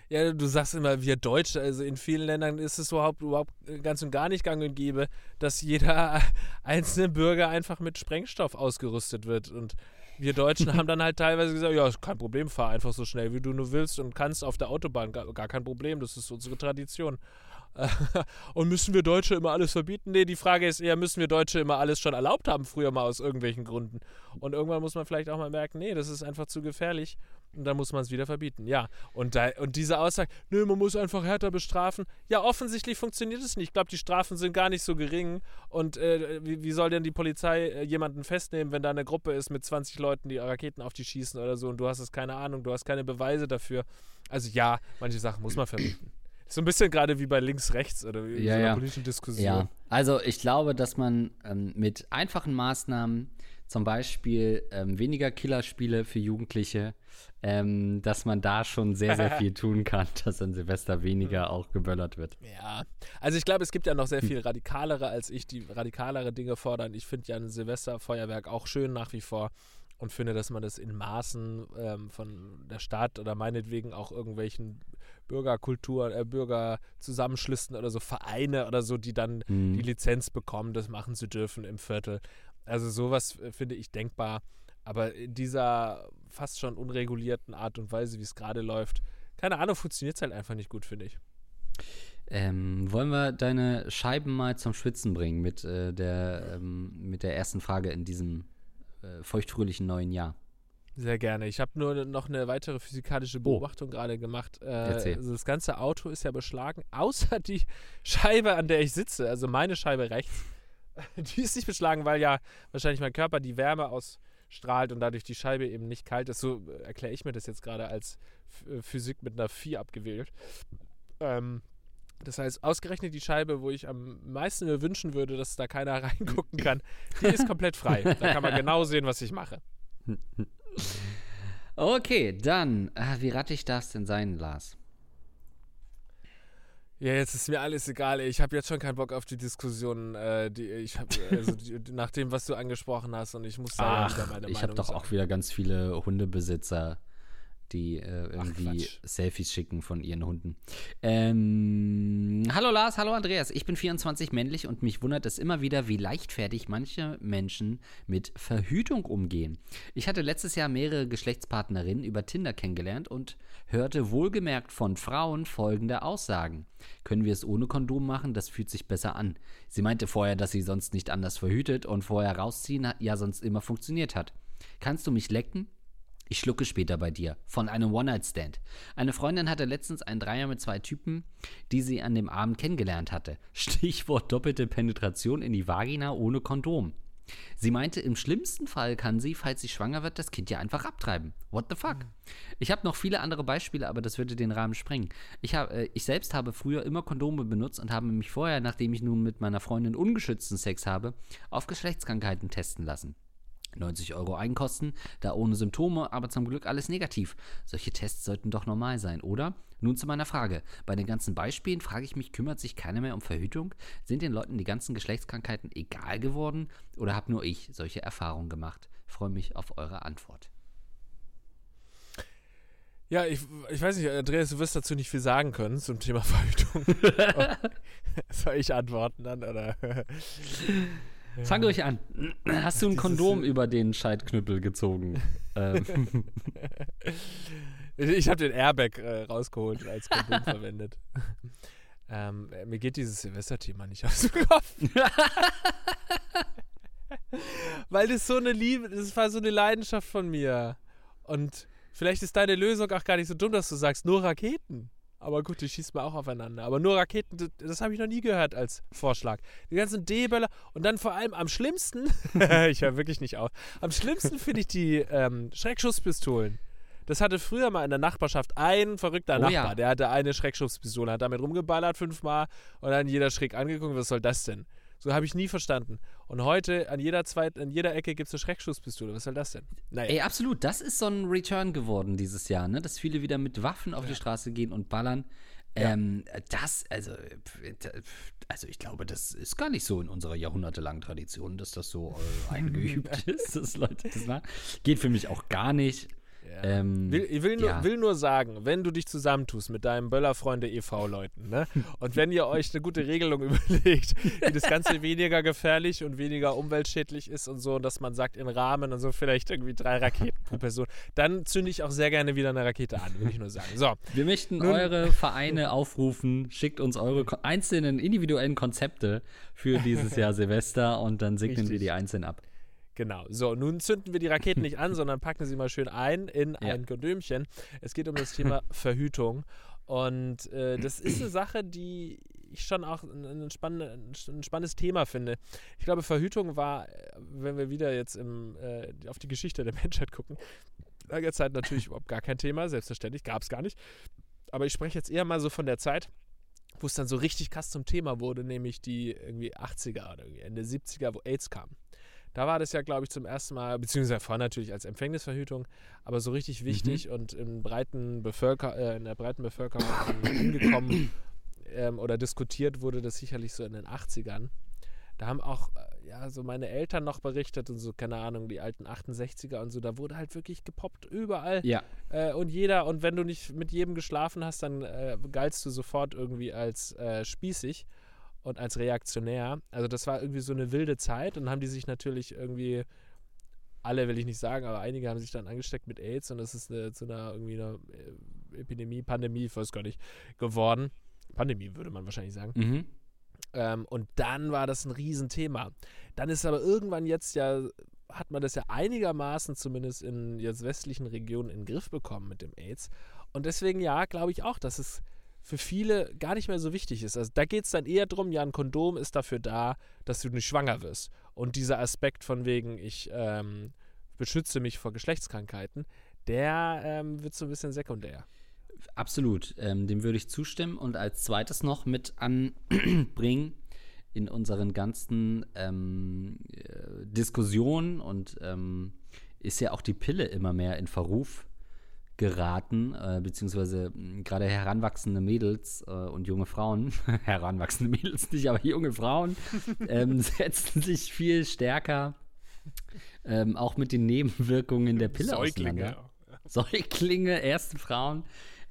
Ja, du sagst immer, wir Deutsche, also in vielen Ländern ist es überhaupt, überhaupt ganz und gar nicht gang und gäbe, dass jeder einzelne Bürger einfach mit Sprengstoff ausgerüstet wird. Und wir Deutschen haben dann halt teilweise gesagt, ja, ist kein Problem, fahr einfach so schnell, wie du nur willst und kannst auf der Autobahn, gar, gar kein Problem, das ist unsere Tradition. und müssen wir Deutsche immer alles verbieten? Nee, die Frage ist eher, müssen wir Deutsche immer alles schon erlaubt haben, früher mal aus irgendwelchen Gründen? Und irgendwann muss man vielleicht auch mal merken, nee, das ist einfach zu gefährlich und dann muss man es wieder verbieten. Ja, und, da, und diese Aussage, nö, man muss einfach härter bestrafen. Ja, offensichtlich funktioniert es nicht. Ich glaube, die Strafen sind gar nicht so gering. Und äh, wie, wie, soll denn die Polizei äh, jemanden festnehmen, wenn da eine Gruppe ist mit 20 Leuten, die Raketen auf die schießen oder so und du hast es keine Ahnung, du hast keine Beweise dafür. Also ja, manche Sachen muss man verbieten. So ein bisschen gerade wie bei links-rechts oder wie ja, so einer ja. politischen Diskussion. Ja, also ich glaube, dass man ähm, mit einfachen Maßnahmen, zum Beispiel ähm, weniger Killerspiele für Jugendliche, ähm, dass man da schon sehr, sehr viel tun kann, dass an Silvester weniger auch geböllert wird. Ja, also ich glaube, es gibt ja noch sehr viel radikalere als ich, die radikalere Dinge fordern. Ich finde ja ein Silvesterfeuerwerk auch schön nach wie vor und finde, dass man das in Maßen ähm, von der Stadt oder meinetwegen auch irgendwelchen Bürgerkultur, äh, Bürgerzusammenschlüssen oder so Vereine oder so, die dann Mhm. die Lizenz bekommen, das machen zu dürfen im Viertel. Also sowas äh, finde ich denkbar. Aber in dieser fast schon unregulierten Art und Weise, wie es gerade läuft, keine Ahnung, funktioniert es halt einfach nicht gut, finde ich. Ähm, wollen wir deine Scheiben mal zum Schwitzen bringen mit, äh, der, ähm, mit der ersten Frage in diesem äh, feuchtfröhlichen neuen Jahr? Sehr gerne. Ich habe nur noch eine weitere physikalische Beobachtung gerade gemacht. Äh, also das ganze Auto ist ja beschlagen, außer die Scheibe, an der ich sitze, also meine Scheibe rechts. Die ist nicht beschlagen, weil ja wahrscheinlich mein Körper die Wärme ausstrahlt und dadurch die Scheibe eben nicht kalt ist. So äh, erkläre ich mir das jetzt gerade als äh, Physik mit einer 4 abgewählt. Ähm, das heißt, ausgerechnet die Scheibe, wo ich am meisten mir wünschen würde, dass da keiner reingucken kann, die ist komplett frei. Da kann man genau sehen, was ich mache. Okay, dann, äh, wie rattig darf es denn sein, Lars? Ja, jetzt ist mir alles egal. Ich habe jetzt schon keinen Bock auf die Diskussion, äh, die ich habe, also die, nach dem, was du angesprochen hast, und ich muss meine ich habe doch sagen. auch wieder ganz viele Hundebesitzer, die äh, irgendwie Quatsch. Selfies schicken von ihren Hunden. Ähm, hallo Lars, hallo Andreas. Ich bin 24 männlich und mich wundert es immer wieder, wie leichtfertig manche Menschen mit Verhütung umgehen. Ich hatte letztes Jahr mehrere Geschlechtspartnerinnen über Tinder kennengelernt und hörte wohlgemerkt von Frauen folgende Aussagen. Können wir es ohne Kondom machen? Das fühlt sich besser an. Sie meinte vorher, dass sie sonst nicht anders verhütet und vorher rausziehen ja sonst immer funktioniert hat. Kannst du mich lecken? Ich schlucke später bei dir. Von einem One-Night-Stand. Eine Freundin hatte letztens einen Dreier mit zwei Typen, die sie an dem Abend kennengelernt hatte. Stichwort doppelte Penetration in die Vagina ohne Kondom. Sie meinte, im schlimmsten Fall kann sie, falls sie schwanger wird, das Kind ja einfach abtreiben. What the fuck? Ich habe noch viele andere Beispiele, aber das würde den Rahmen sprengen. Ich, hab, äh, ich selbst habe früher immer Kondome benutzt und habe mich vorher, nachdem ich nun mit meiner Freundin ungeschützten Sex habe, auf Geschlechtskrankheiten testen lassen. 90 Euro Eigenkosten, da ohne Symptome, aber zum Glück alles negativ. Solche Tests sollten doch normal sein, oder? Nun zu meiner Frage. Bei den ganzen Beispielen frage ich mich, kümmert sich keiner mehr um Verhütung? Sind den Leuten die ganzen Geschlechtskrankheiten egal geworden? Oder habe nur ich solche Erfahrungen gemacht? Freue mich auf eure Antwort. Ja, ich, ich weiß nicht, Andreas, du wirst dazu nicht viel sagen können zum Thema Verhütung. Soll ich antworten dann, oder? Fang ruhig an. Hast du ein Kondom äh, über den Scheidknüppel gezogen? ähm, Ich habe den Airbag äh, rausgeholt und als Kondom verwendet. Ähm, äh, mir geht dieses Silvesterthema nicht aus dem Kopf. Weil das so eine Liebe, das war so eine Leidenschaft von mir. Und vielleicht ist deine Lösung auch gar nicht so dumm, dass du sagst, nur Raketen. Aber gut, die schießen wir auch aufeinander. Aber nur Raketen, das, das habe ich noch nie gehört als Vorschlag. Die ganzen D-Böller und dann vor allem am schlimmsten, ich höre wirklich nicht auf, am schlimmsten finde ich die ähm, Schreckschusspistolen. Das hatte früher mal in der Nachbarschaft ein verrückter Oh Nachbar, ja. der hatte eine Schreckschusspistole, hat damit rumgeballert fünfmal und dann jeder schräg angeguckt, was soll das denn? So habe ich nie verstanden. Und heute an jeder zweit, an jeder Ecke gibt es eine Schreckschusspistole. Was soll das denn? Naja. Ey, absolut. Das ist so ein Return geworden dieses Jahr, ne? Dass viele wieder mit Waffen auf die Straße gehen und ballern. Ähm, das, also, pf, also ich glaube, das ist gar nicht so in unserer jahrhundertelangen Tradition, dass das so äh, eingeübt ist, dass Leute das machen. Geht für mich auch gar nicht. Ja. Ähm, will, ich will nur, ja. will nur sagen, wenn du dich zusammentust mit deinen Böllerfreunde e.V.-Leuten, ne? Und wenn ihr euch eine gute Regelung überlegt, wie das Ganze weniger gefährlich und weniger umweltschädlich ist und so, dass man sagt, in Rahmen und so vielleicht irgendwie drei Raketen pro Person, dann zünde ich auch sehr gerne wieder eine Rakete an, will ich nur sagen. So, Wir möchten Nun- eure Vereine aufrufen, schickt uns eure einzelnen individuellen Konzepte für dieses Jahr Silvester und dann segnen wir Richtig. die einzeln ab. Genau. So, nun zünden wir die Raketen nicht an, sondern packen sie mal schön ein in Ja. ein Kondömchen. Es geht um das Thema Verhütung. Und äh, das ist eine Sache, die ich schon auch ein, spannende, ein spannendes Thema finde. Ich glaube, Verhütung war, äh, wenn wir wieder jetzt im, äh, auf die Geschichte der Menschheit gucken, lange Zeit natürlich überhaupt gar kein Thema, selbstverständlich, gab es gar nicht. Aber ich spreche jetzt eher mal so von der Zeit, wo es dann so richtig krass zum Thema wurde, nämlich die irgendwie 80er oder irgendwie Ende 70er, wo AIDS kam. Da war das ja, glaube ich, zum ersten Mal, beziehungsweise vorher natürlich als Empfängnisverhütung, aber so richtig wichtig und in, breiten Bevölker äh, in der breiten Bevölkerung angekommen ähm, oder diskutiert wurde das sicherlich so in den 80ern. Da haben auch äh, ja, so meine Eltern noch berichtet und so, keine Ahnung, die alten 68er und so, da wurde halt wirklich gepoppt überall. Ja, Äh, und jeder, und wenn du nicht mit jedem geschlafen hast, dann äh, galtst du sofort irgendwie als äh, spießig und als reaktionär. Also das war irgendwie so eine wilde Zeit und haben die sich natürlich irgendwie, alle will ich nicht sagen, aber einige haben sich dann angesteckt mit AIDS und das ist eine, zu einer irgendwie einer äh, Epidemie, Pandemie, ich weiß gar nicht, geworden. Pandemie würde man wahrscheinlich sagen. mhm. Ähm, und dann war das ein Riesenthema. Dann ist aber irgendwann jetzt ja, hat man das ja einigermaßen zumindest in jetzt westlichen Regionen in den Griff bekommen mit dem AIDS. Und deswegen ja, glaube ich auch, dass es für viele gar nicht mehr so wichtig ist. Also da geht es dann eher darum, ja, ein Kondom ist dafür da, dass du nicht schwanger wirst. Und dieser Aspekt von wegen, ich ähm, beschütze mich vor Geschlechtskrankheiten, der ähm, wird so ein bisschen sekundär. Absolut, ähm, dem würde ich zustimmen. Und als zweites noch mit anbringen in unseren ganzen ähm, äh, Diskussionen und ähm, ist ja auch die Pille immer mehr in Verruf geraten, äh, beziehungsweise mh, gerade heranwachsende Mädels äh, und junge Frauen, heranwachsende Mädels nicht, aber junge Frauen, ähm, setzen sich viel stärker ähm, auch mit den Nebenwirkungen der Pille auseinander. Säuglinge, erste Frauen,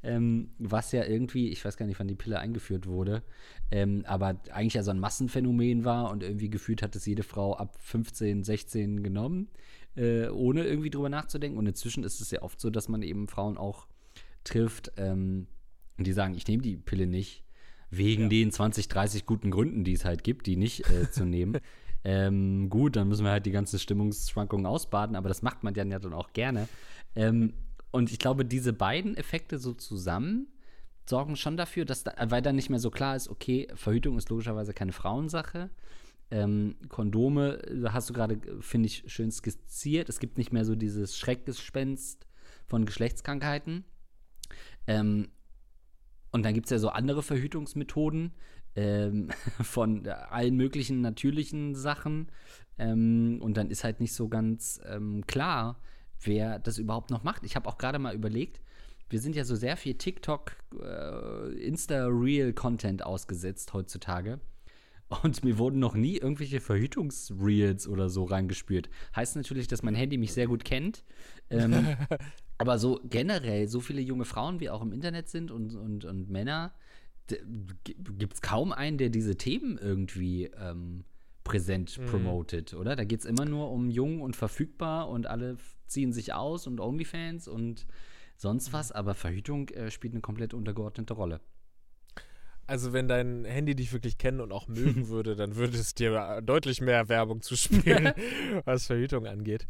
ähm, was ja irgendwie, ich weiß gar nicht, wann die Pille eingeführt wurde, ähm, aber eigentlich ja so ein Massenphänomen war und irgendwie gefühlt hat es jede Frau ab 15, 16 genommen, äh, ohne irgendwie drüber nachzudenken. Und inzwischen ist es ja oft so, dass man eben Frauen auch trifft, ähm, die sagen, ich nehme die Pille nicht, wegen Ja. den 20, 30 guten Gründen, die es halt gibt, die nicht äh, zu nehmen. Ähm, gut, dann müssen wir halt die ganzen Stimmungsschwankungen ausbaden, aber das macht man dann ja dann auch gerne. Ähm, und ich glaube, diese beiden Effekte so zusammen sorgen schon dafür, dass da, weil dann nicht mehr so klar ist, okay, Verhütung ist logischerweise keine Frauensache. Ähm, Kondome, äh, hast du gerade, finde ich, schön skizziert. Es gibt nicht mehr so dieses Schreckgespenst von Geschlechtskrankheiten. Ähm, und dann gibt es ja so andere Verhütungsmethoden ähm, von allen möglichen natürlichen Sachen. Ähm, und dann ist halt nicht so ganz ähm, klar, wer das überhaupt noch macht. Ich habe auch gerade mal überlegt, wir sind ja so sehr viel TikTok, äh, Insta-Real-Content ausgesetzt heutzutage. Und mir wurden noch nie irgendwelche Verhütungsreels oder so reingespürt. Heißt natürlich, dass mein Handy mich sehr gut kennt. Ähm, aber so generell, so viele junge Frauen wie auch im Internet sind und, und, und Männer, gibt es kaum einen, der diese Themen irgendwie ähm, präsent Mhm. promotet, oder? Da geht es immer nur um jung und verfügbar und alle ziehen sich aus und Onlyfans und sonst was, aber Verhütung äh, spielt eine komplett untergeordnete Rolle. Also wenn dein Handy dich wirklich kennen und auch mögen würde, dann würde es dir deutlich mehr Werbung zuspielen, was Verhütung angeht.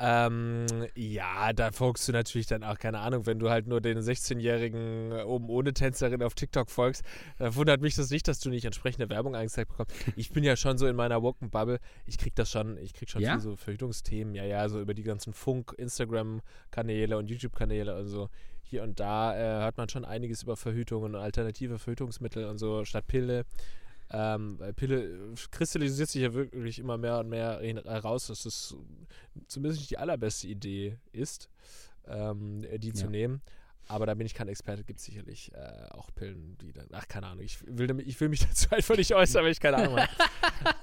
Ähm, ja, da folgst du natürlich dann auch, keine Ahnung, wenn du halt nur den 16-jährigen oben ohne Tänzerin auf TikTok folgst, dann wundert mich das nicht, dass du nicht entsprechende Werbung angezeigt bekommst. Ich bin ja schon so in meiner Woken Bubble, ich krieg das schon, ich krieg schon Ja? viel so Verhütungsthemen, ja, ja, so über die ganzen Funk, Instagram-Kanäle und YouTube-Kanäle und so. Hier und da äh, hört man schon einiges über Verhütung und alternative Verhütungsmittel und so statt Pille. Ähm, weil Pille äh, kristallisiert sich ja wirklich immer mehr und mehr heraus, dass es zumindest nicht die allerbeste Idee ist, ähm, die zu Ja. nehmen. Aber da bin ich kein Experte, gibt es sicherlich äh, auch Pillen, die dann. Ach, keine Ahnung, ich will, ich will mich dazu einfach nicht äußern, weil ich keine Ahnung habe.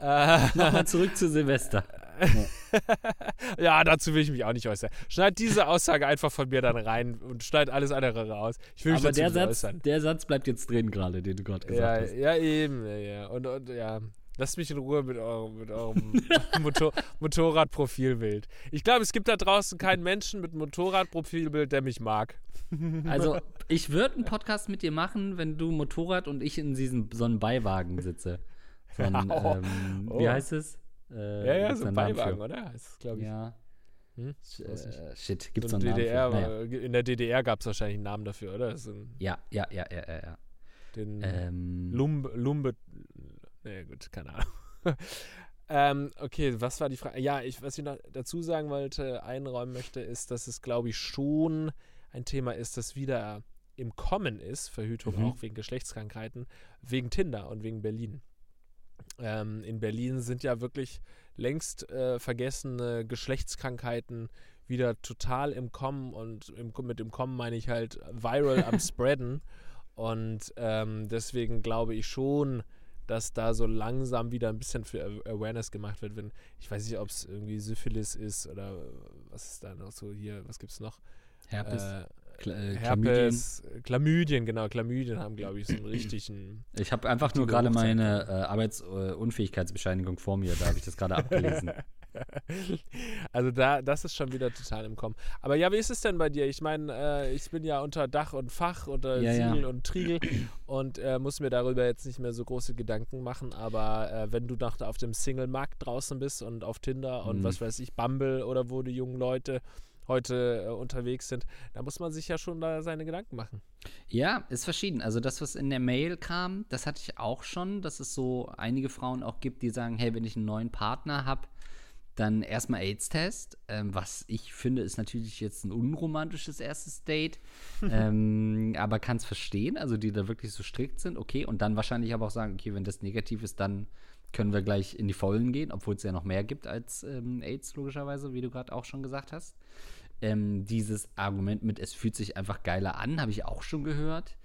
äh, Nochmal zurück zu Silvester. ja, dazu will ich mich auch nicht äußern. Schneid diese Aussage einfach von mir dann rein und schneid alles andere raus. Ich will mich Aber dazu der nicht Satz, äußern. der Satz bleibt jetzt drin gerade, den du gerade gesagt Ja, hast. ja, eben, ja, ja. Und, und ja. Lasst mich in Ruhe mit eurem, mit eurem Motor Motorradprofilbild. Ich glaube, es gibt da draußen keinen Menschen mit Motorradprofilbild, der mich mag. Also, ich würde einen Podcast mit dir machen, wenn du Motorrad und ich in diesem so einem Beiwagen sitze. So ein, Oh. ähm, Oh. Wie heißt es? Äh, Ja, ja, so ein Beiwagen, oder? Ist, glaube ich. Ja. Hm? Äh, shit, gibt's so so ein einen DDR, Namen für? Naja. war- In der DDR gab es wahrscheinlich einen Namen dafür, oder? Ja, ja, ja, ja, ja, ja. den Ähm, Lumbe, Lumbe. Nee, gut, keine Ahnung. ähm, okay, was war die Frage? Ja, ich, was ich noch dazu sagen wollte, einräumen möchte, ist, dass es, glaube ich, schon ein Thema ist, das wieder im Kommen ist, Verhütung Mhm. auch wegen Geschlechtskrankheiten, wegen Tinder und wegen Berlin. Ähm, in Berlin sind ja wirklich längst äh, vergessene Geschlechtskrankheiten wieder total im Kommen und im, mit dem Kommen meine ich halt viral am Spreaden. Und ähm, deswegen glaube ich schon, dass da so langsam wieder ein bisschen für Awareness gemacht wird. Wenn, ich weiß nicht, ob es irgendwie Syphilis ist oder was ist da noch so hier, was gibt es noch? Herpes. Äh, Kla- äh, Chlamydien. Herpes, Chlamydien, genau. Chlamydien haben, glaube ich, so einen richtigen. Ich habe einfach nur gerade meine äh, Arbeitsunfähigkeitsbescheinigung vor mir. Da habe ich das gerade abgelesen. also da, das ist schon wieder total im Kommen. Aber ja, wie ist es denn bei dir? Ich meine, äh, ich bin ja unter Dach und Fach, unter Ja, ja. Siegel und Triegel und äh, muss mir darüber jetzt nicht mehr so große Gedanken machen. Aber äh, wenn du nach, auf dem Single-Markt draußen bist und auf Tinder und Mhm. was weiß ich, Bumble oder wo die jungen Leute heute äh, unterwegs sind, da muss man sich ja schon da seine Gedanken machen. Ja, ist verschieden. Also das, was in der Mail kam, das hatte ich auch schon, dass es so einige Frauen auch gibt, die sagen, hey, wenn ich einen neuen Partner habe, dann erstmal AIDS-Test. Ähm, was ich finde, ist natürlich jetzt ein unromantisches erstes Date. ähm, aber kann es verstehen, also die da wirklich so strikt sind, okay. Und dann wahrscheinlich aber auch sagen, okay, wenn das negativ ist, dann können wir gleich in die Vollen gehen, obwohl es ja noch mehr gibt als ähm, AIDS, logischerweise, wie du gerade auch schon gesagt hast. Ähm, dieses Argument mit, es fühlt sich einfach geiler an, habe ich auch schon gehört.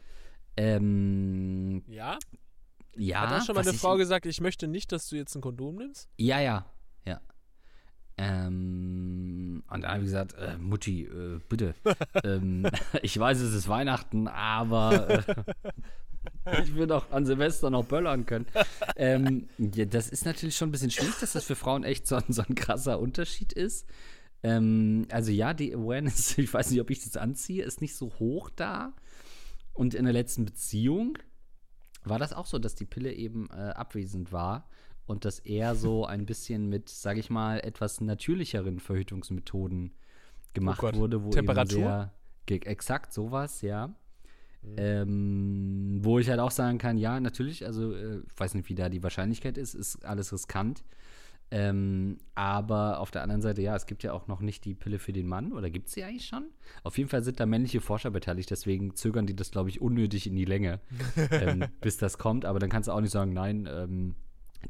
Ähm, Ja? ja. Hat auch schon mal eine Frau gesagt, ich möchte nicht, dass du jetzt ein Kondom nimmst? Ja, ja, ja. Ähm, und dann habe ich gesagt, äh, Mutti, äh, bitte. ähm, ich weiß, es ist Weihnachten, aber äh, ich will doch an Silvester noch böllern können. ähm, ja, das ist natürlich schon ein bisschen schwierig, dass das für Frauen echt so, ein- so ein krasser Unterschied ist. Ähm, also ja, die Awareness, ich weiß nicht, ob ich das anziehe, ist nicht so hoch da. Und in der letzten Beziehung war das auch so, dass die Pille eben äh, abwesend war und dass er so ein bisschen mit, sage ich mal, etwas natürlicheren Verhütungsmethoden gemacht Oh wurde, wo Temperatur? eben sehr exakt sowas, ja. Ähm, wo ich halt auch sagen kann, ja, natürlich, also äh, ich weiß nicht, wie da die Wahrscheinlichkeit ist, ist alles riskant. Ähm, aber auf der anderen Seite, ja, es gibt ja auch noch nicht die Pille für den Mann, oder gibt es sie eigentlich schon? Auf jeden Fall sind da männliche Forscher beteiligt, deswegen zögern die das, glaube ich, unnötig in die Länge, ähm, bis das kommt. Aber dann kannst du auch nicht sagen, nein, ähm,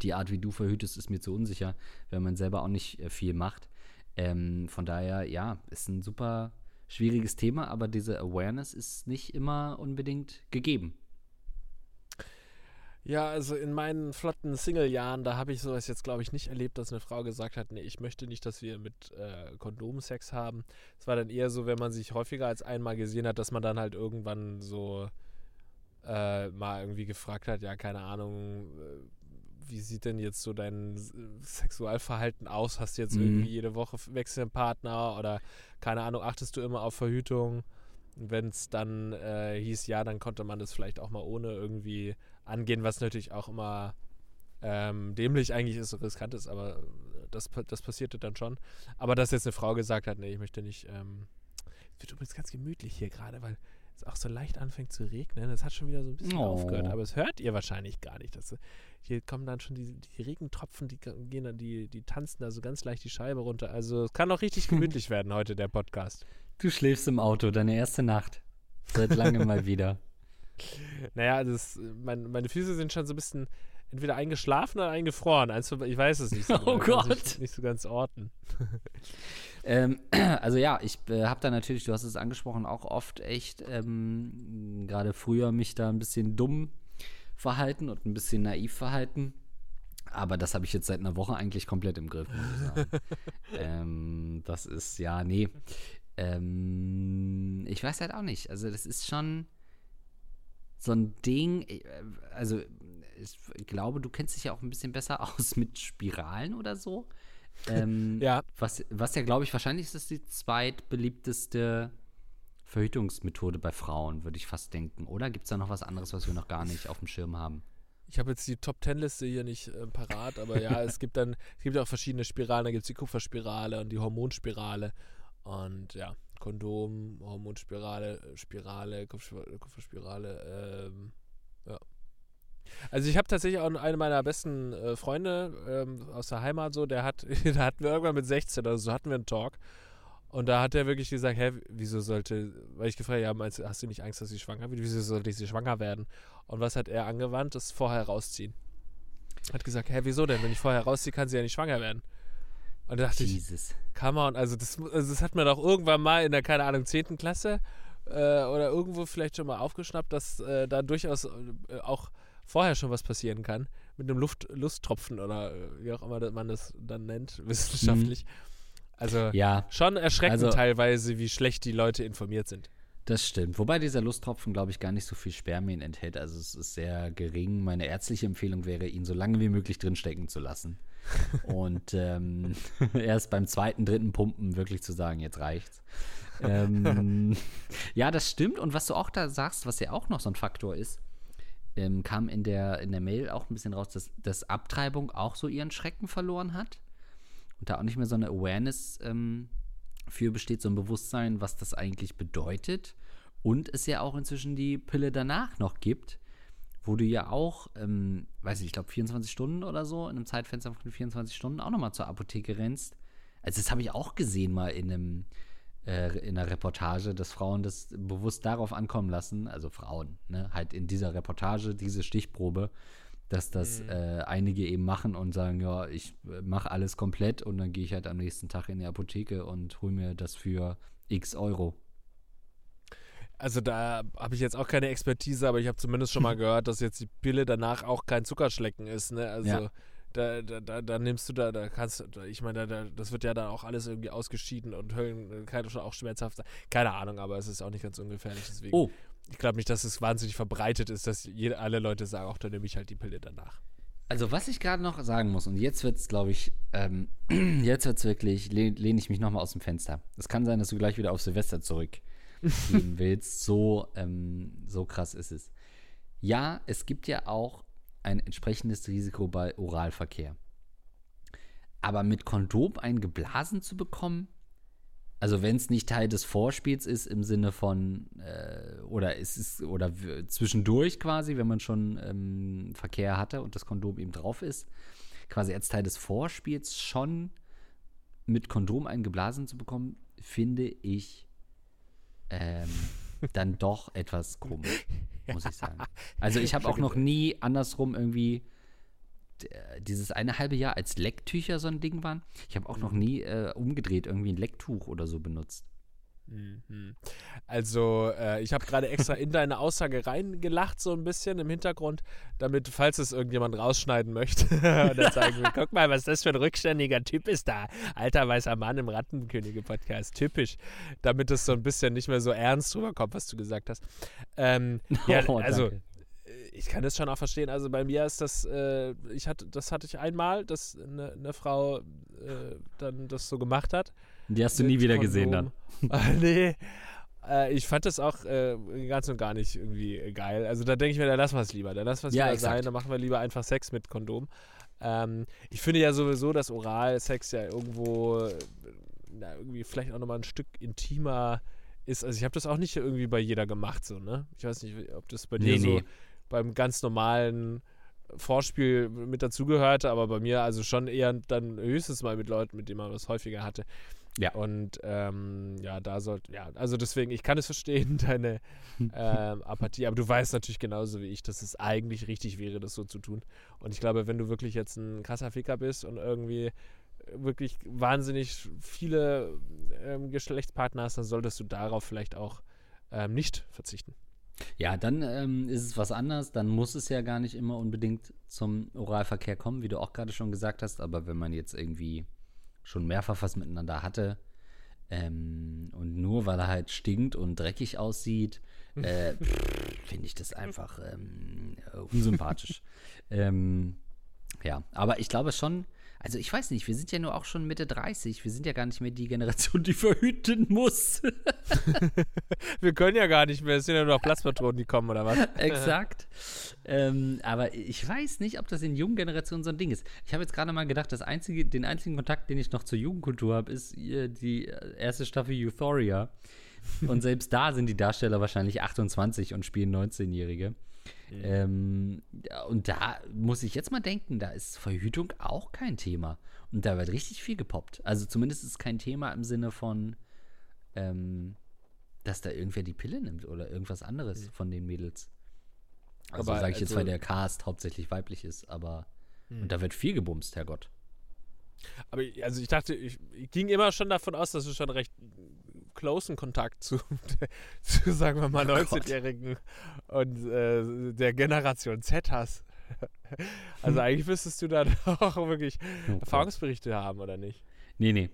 die Art, wie du verhütest, ist mir zu unsicher, wenn man selber auch nicht äh, viel macht. Ähm, von daher, ja, ist ein super schwieriges Thema, aber diese Awareness ist nicht immer unbedingt gegeben. Ja, also in meinen flotten Single-Jahren, da habe ich sowas jetzt, glaube ich, nicht erlebt, dass eine Frau gesagt hat, nee, ich möchte nicht, dass wir mit äh, Kondom Sex haben. Es war dann eher so, wenn man sich häufiger als einmal gesehen hat, dass man dann halt irgendwann so äh, mal irgendwie gefragt hat, ja, keine Ahnung, äh, wie sieht denn jetzt so dein Sexualverhalten aus? Hast du jetzt Mhm. irgendwie jede Woche wechselnden Partner oder keine Ahnung, achtest du immer auf Verhütung? Wenn es dann äh, hieß, ja, dann konnte man das vielleicht auch mal ohne irgendwie angehen, was natürlich auch immer ähm, dämlich eigentlich ist, riskant ist, aber das, pa- das passierte dann schon. Aber dass jetzt eine Frau gesagt hat, nee, ich möchte nicht. Ähm, es wird übrigens ganz gemütlich hier gerade, weil es auch so leicht anfängt zu regnen. Es hat schon wieder so ein bisschen Oh. aufgehört, aber es hört ihr wahrscheinlich gar nicht. Das, hier kommen dann schon die, die Regentropfen, die gehen dann, die, die tanzen da so ganz leicht die Scheibe runter. Also es kann auch richtig gemütlich werden heute, der Podcast. Du schläfst im Auto, deine erste Nacht. Seit langem mal wieder. Naja, das, mein, meine Füße sind schon so ein bisschen entweder eingeschlafen oder eingefroren. Von- Ich weiß es nicht so Oh genau. Gott. Nicht so ganz orten. Ähm, also ja, ich äh, habe da natürlich, du hast es angesprochen, auch oft echt ähm, gerade früher mich da ein bisschen dumm verhalten und ein bisschen naiv verhalten. aber das habe ich jetzt seit einer Woche eigentlich komplett im Griff, muss ich sagen. ähm, das ist, ja, nee. Ähm, ich weiß halt auch nicht. Also, das ist schon so ein Ding. äh, Also, ich glaube, du kennst dich ja auch ein bisschen besser aus mit Spiralen oder so. Ähm, Ja. Was, was ja, glaube ich, wahrscheinlich ist das die zweitbeliebteste Verhütungsmethode bei Frauen, würde ich fast denken. Oder gibt es da noch was anderes, was wir noch gar nicht auf dem Schirm haben? Ich habe jetzt die Top Ten Liste hier nicht äh, parat, aber ja, es gibt dann, es gibt auch verschiedene Spiralen. Da gibt es die Kupferspirale und die Hormonspirale. Und ja, Kondom, Hormonspirale, Spirale, Kupfer- Kupferspirale, ähm. Also ich habe tatsächlich auch einen meiner besten äh, Freunde ähm, aus der Heimat so, der hat, da hatten wir irgendwann mit 16 oder so, hatten wir einen Talk. Und da hat er wirklich gesagt, hä, wieso sollte, weil ich gefragt habe, ja, hast du nicht Angst, dass sie schwanger wird? Wieso sollte ich sie schwanger werden? Und was hat er angewandt? Das vorher rausziehen. Hat gesagt, hä, wieso denn? Wenn ich vorher rausziehe, kann sie ja nicht schwanger werden. Und da dachte ich, Jesus. come on, also das, also das hat man doch irgendwann mal in der, keine Ahnung, 10. Klasse äh, oder irgendwo vielleicht schon mal aufgeschnappt, dass äh, da durchaus äh, auch vorher schon was passieren kann. Mit einem Luft, Lusttropfen oder äh, wie auch immer man das dann nennt, wissenschaftlich. Also Ja, schon erschreckend Also- teilweise, wie schlecht die Leute informiert sind. Das stimmt. Wobei dieser Lusttropfen, glaube ich, gar nicht so viel Spermien enthält. Also es ist sehr gering. Meine ärztliche Empfehlung wäre, ihn so lange wie möglich drinstecken zu lassen. Und ähm, erst beim zweiten, dritten Pumpen wirklich zu sagen, jetzt reicht's. ähm, ja, das stimmt. Und was du auch da sagst, was ja auch noch so ein Faktor ist, ähm, kam in der, in der Mail auch ein bisschen raus, dass, dass Abtreibung auch so ihren Schrecken verloren hat. Und da auch nicht mehr so eine Awareness ähm, für besteht, so ein Bewusstsein, was das eigentlich bedeutet. Und es ja auch inzwischen die Pille danach noch gibt, wo du ja auch, ähm, weiß ich, ich glaube 24 Stunden oder so, in einem Zeitfenster von 24 Stunden auch nochmal zur Apotheke rennst. Also das habe ich auch gesehen mal in einem äh, in einer Reportage, dass Frauen das bewusst darauf ankommen lassen, also Frauen, ne, halt in dieser Reportage, diese Stichprobe, dass das äh, einige eben machen und sagen, ja, ich äh, mache alles komplett und dann gehe ich halt am nächsten Tag in die Apotheke und hole mir das für x Euro. Also da habe ich jetzt auch keine Expertise, aber ich habe zumindest schon mal gehört, dass jetzt die Pille danach auch kein Zuckerschlecken ist. Ne? Also Ja. Da, da, da, da nimmst du da, da kannst du, ich meine, da, da, das wird ja dann auch alles irgendwie ausgeschieden und Höllen kann schon auch schmerzhaft sein. Keine Ahnung, aber es ist auch nicht ganz ungefährlich. Deswegen, Oh, ich glaube nicht, dass es wahnsinnig verbreitet ist, dass jede, alle Leute sagen, auch dann nehme ich halt die Pille danach. Also was ich gerade noch sagen muss, und jetzt wird es, glaube ich, ähm, jetzt wird es wirklich, lehne lehn ich mich nochmal aus dem Fenster. Es kann sein, dass du gleich wieder auf Silvester zurückgehen willst. So, ähm, so krass ist es. Ja, es gibt ja auch ein entsprechendes Risiko bei Oralverkehr. Aber mit Kondom einen geblasen zu bekommen, also wenn es nicht Teil des Vorspiels ist im Sinne von äh, oder es ist oder zwischendurch quasi, wenn man schon ähm, Verkehr hatte und das Kondom eben drauf ist, quasi als Teil des Vorspiels schon mit Kondom eingeblasen zu bekommen, finde ich ähm, dann doch etwas komisch, muss ich sagen. Also ich habe auch noch nie andersrum irgendwie d- dieses eine halbe Jahr als Lecktücher so ein Ding waren. Ich habe auch noch nie äh, umgedreht irgendwie ein Lecktuch oder so benutzt. Mhm. Also, äh, ich habe gerade extra in deine Aussage reingelacht, so ein bisschen im Hintergrund, damit, falls es irgendjemand rausschneiden möchte, und dann sagen wir, guck mal, was das für ein rückständiger Typ ist da. Alter weißer Mann im Rattenkönige-Podcast, typisch. Damit es so ein bisschen nicht mehr so ernst rüberkommt, was du gesagt hast. Ähm, ja, Oh, also, danke. Ich kann das schon auch verstehen. Also bei mir ist das, äh, ich hatte, das hatte ich einmal, dass eine, eine Frau äh, dann das so gemacht hat. Die hast du nie wieder gesehen dann. Kondom. Ah, nee. Äh, ich fand das auch äh, ganz und gar nicht irgendwie geil. Also da denke ich mir, dann lassen wir es lieber. Dann lassen wir es Ja, lieber exakt. sein. Dann machen wir lieber einfach Sex mit Kondom. Ähm, ich finde ja sowieso, dass Oralsex ja irgendwo na, irgendwie vielleicht auch nochmal ein Stück intimer ist. Also ich habe das auch nicht irgendwie bei jeder gemacht, so, ne? Ich weiß nicht, ob das bei dir Nee, so nee. Beim ganz normalen Vorspiel mit dazugehörte, aber bei mir also schon eher dann höchstens mal mit Leuten, mit denen man was häufiger hatte. Ja. Und ähm, ja, da sollte, ja, also deswegen, ich kann es verstehen, deine ähm, Apathie, aber du weißt natürlich genauso wie ich, dass es eigentlich richtig wäre, das so zu tun. Und ich glaube, wenn du wirklich jetzt ein krasser Ficker bist und irgendwie wirklich wahnsinnig viele ähm, Geschlechtspartner hast, dann solltest du darauf vielleicht auch ähm, nicht verzichten. Ja, dann ähm, ist es was anderes. Dann muss es ja gar nicht immer unbedingt zum Oralverkehr kommen, wie du auch gerade schon gesagt hast. Aber wenn man jetzt irgendwie schon mehrfach was miteinander hatte ähm, und nur weil er halt stinkt und dreckig aussieht, äh, finde ich das einfach ähm, unsympathisch. ähm, ja, aber ich glaube schon, also ich weiß nicht, wir sind ja nur auch schon Mitte 30. Wir sind ja gar nicht mehr die Generation, die verhüten muss. wir können ja gar nicht mehr. Es sind ja nur noch Platzpatronen, die kommen, oder was? Exakt. ähm, aber ich weiß nicht, ob das in jungen Generationen so ein Ding ist. Ich habe jetzt gerade mal gedacht, das einzige, den einzigen Kontakt, den ich noch zur Jugendkultur habe, ist die erste Staffel Euphoria. Und selbst da sind die Darsteller wahrscheinlich 28 und spielen 19-Jährige. Mhm. Ähm, und da muss ich jetzt mal denken, da ist Verhütung auch kein Thema. Und da wird richtig viel gepoppt. Also zumindest ist es kein Thema im Sinne von, ähm, dass da irgendwer die Pille nimmt oder irgendwas anderes mhm. von den Mädels. Also sage ich jetzt, also, weil der Cast hauptsächlich weiblich ist, aber mhm. und da wird viel gebumst, Herrgott. Aber also ich dachte, ich, ich, ging immer schon davon aus, dass du schon recht closen Kontakt zu, zu sagen wir mal, oh 19-Jährigen und äh, der Generation Z hast. Also eigentlich müsstest du dann auch wirklich oh Erfahrungsberichte haben, oder nicht? Nee, nee,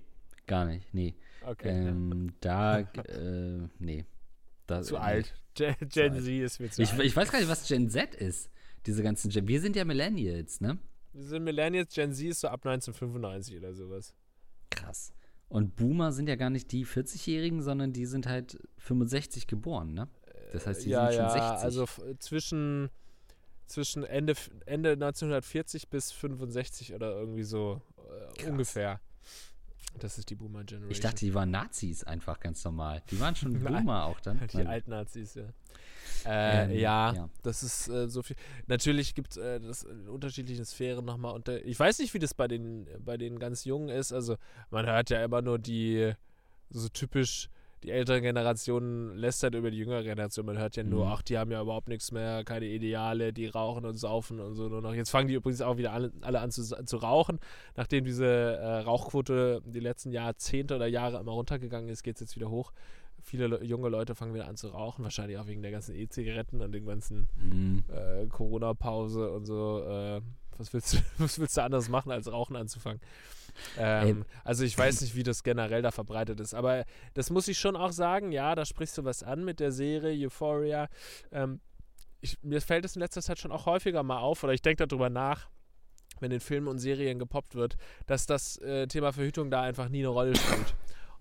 gar nicht, nee. Okay. Ähm, da, äh, nee. Das, zu äh, alt. Gen, Gen Z ist mir zu ich, alt. Ich weiß gar nicht, was Gen Z ist. Diese ganzen Gen Wir sind ja Millennials, ne? Wir sind Millennials, Gen Z ist so ab 1995 oder sowas. Krass. Und Boomer sind ja gar nicht die 40-Jährigen, sondern die sind halt 65 geboren, ne? Das heißt, die ja, sind schon ja, 60. Also zwischen, zwischen Ende, Ende 1940 bis 65 oder irgendwie so äh, ungefähr. Das ist die Boomer Generation. Ich dachte, die waren Nazis einfach ganz normal. Die waren schon Boomer auch dann. Die Altnazis, ja. Äh, ähm, ja, ja, das ist äh, so viel. Natürlich gibt äh, das in unterschiedlichen Sphären nochmal unter. Ich weiß nicht, wie das bei den, bei den ganz Jungen ist. Also, man hört ja immer nur die so typisch die ältere Generation lästert über die jüngere Generation. Man hört ja nur, mhm. ach, die haben ja überhaupt nichts mehr, keine Ideale, die rauchen und saufen und so nur noch. Jetzt fangen die übrigens auch wieder alle, alle an zu, zu rauchen. Nachdem diese äh, Rauchquote die letzten Jahrzehnte oder Jahre immer runtergegangen ist, geht es jetzt wieder hoch viele Le junge Leute fangen wieder an zu rauchen, wahrscheinlich auch wegen der ganzen E-Zigaretten und den ganzen mhm. äh, Corona-Pause und so. Äh, was, willst du, was willst du anderes machen, als Rauchen anzufangen? Ähm, also ich weiß nicht, wie das generell da verbreitet ist, aber das muss ich schon auch sagen, ja, da sprichst du was an mit der Serie Euphoria. Ähm, ich, mir fällt es in letzter Zeit schon auch häufiger mal auf, oder ich denke darüber nach, wenn in Filmen und Serien gepoppt wird, dass das äh, Thema Verhütung da einfach nie eine Rolle spielt.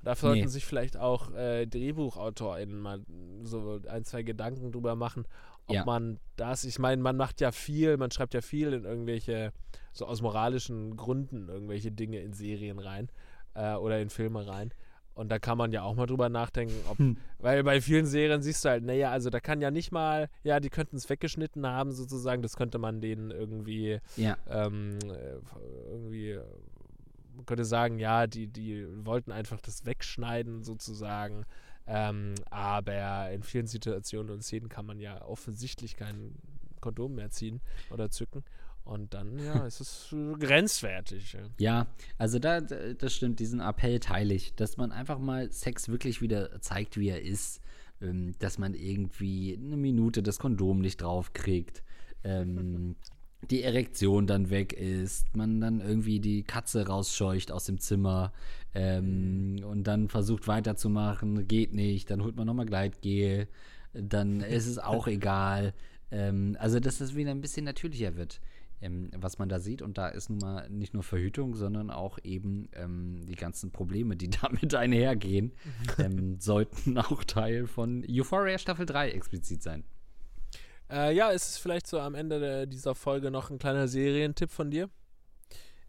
Da sollten nee. sich vielleicht auch äh, DrehbuchautorInnen mal so ein, zwei Gedanken drüber machen, ob ja. man das, ich meine, man macht ja viel, man schreibt ja viel in irgendwelche, so aus moralischen Gründen, irgendwelche Dinge in Serien rein äh, oder in Filme rein. Und da kann man ja auch mal drüber nachdenken, ob, hm. weil bei vielen Serien siehst du halt, naja, also da kann ja nicht mal, ja, die könnten es weggeschnitten haben, sozusagen, das könnte man denen irgendwie, ja. ähm, äh, irgendwie man könnte sagen, ja, die, die wollten einfach das wegschneiden sozusagen. Ähm, aber in vielen Situationen und Szenen kann man ja offensichtlich kein Kondom mehr ziehen oder zücken. Und dann, ja, ist es grenzwertig. Ja. also da, das stimmt, diesen Appell teile ich, dass man einfach mal Sex wirklich wieder zeigt, wie er ist. Ähm, dass man irgendwie eine Minute das Kondom nicht draufkriegt. Ähm, die Erektion dann weg ist, man dann irgendwie die Katze rausscheucht aus dem Zimmer ähm, und dann versucht weiterzumachen, geht nicht, dann holt man nochmal Gleitgel, dann ist es auch egal. Ähm, also, dass das wieder ein bisschen natürlicher wird, ähm, was man da sieht. Und da ist nun mal nicht nur Verhütung, sondern auch eben ähm, die ganzen Probleme, die damit einhergehen, ähm, sollten auch Teil von Euphoria Staffel 3 explizit sein. Äh, ja, ist es vielleicht so am Ende der, dieser Folge noch ein kleiner Serientipp von dir?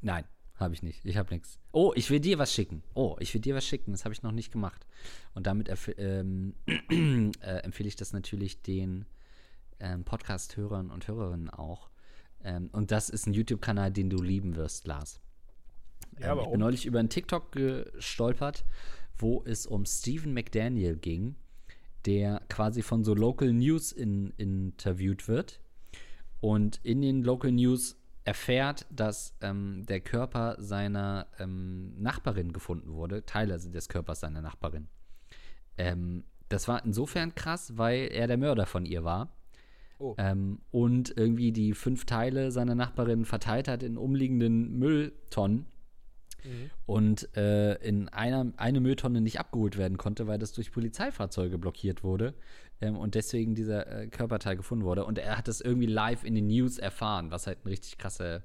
Nein, habe ich nicht. Ich habe nichts. Oh, ich will dir was schicken. Oh, ich will dir was schicken. Das habe ich noch nicht gemacht. Und damit ähm, äh, empfehle ich das natürlich den ähm, Podcast-Hörern und Hörerinnen auch. Ähm, und das ist ein YouTube-Kanal, den du lieben wirst, Lars. Ja, ähm, ich bin neulich über einen TikTok gestolpert, wo es um Stephen McDaniel ging der quasi von so Local News in, interviewt wird und in den Local News erfährt, dass ähm, der Körper seiner ähm, Nachbarin gefunden wurde, Teile des Körpers seiner Nachbarin. Ähm, Das war insofern krass, weil er der Mörder von ihr war. Oh. Ähm, und irgendwie die fünf Teile seiner Nachbarin verteilt hat in umliegenden Mülltonnen. Und äh, in einer eine Mülltonne nicht abgeholt werden konnte, weil das durch Polizeifahrzeuge blockiert wurde ähm, und deswegen dieser äh, Körperteil gefunden wurde. Und er hat das irgendwie live in den News erfahren, was halt eine richtig krasse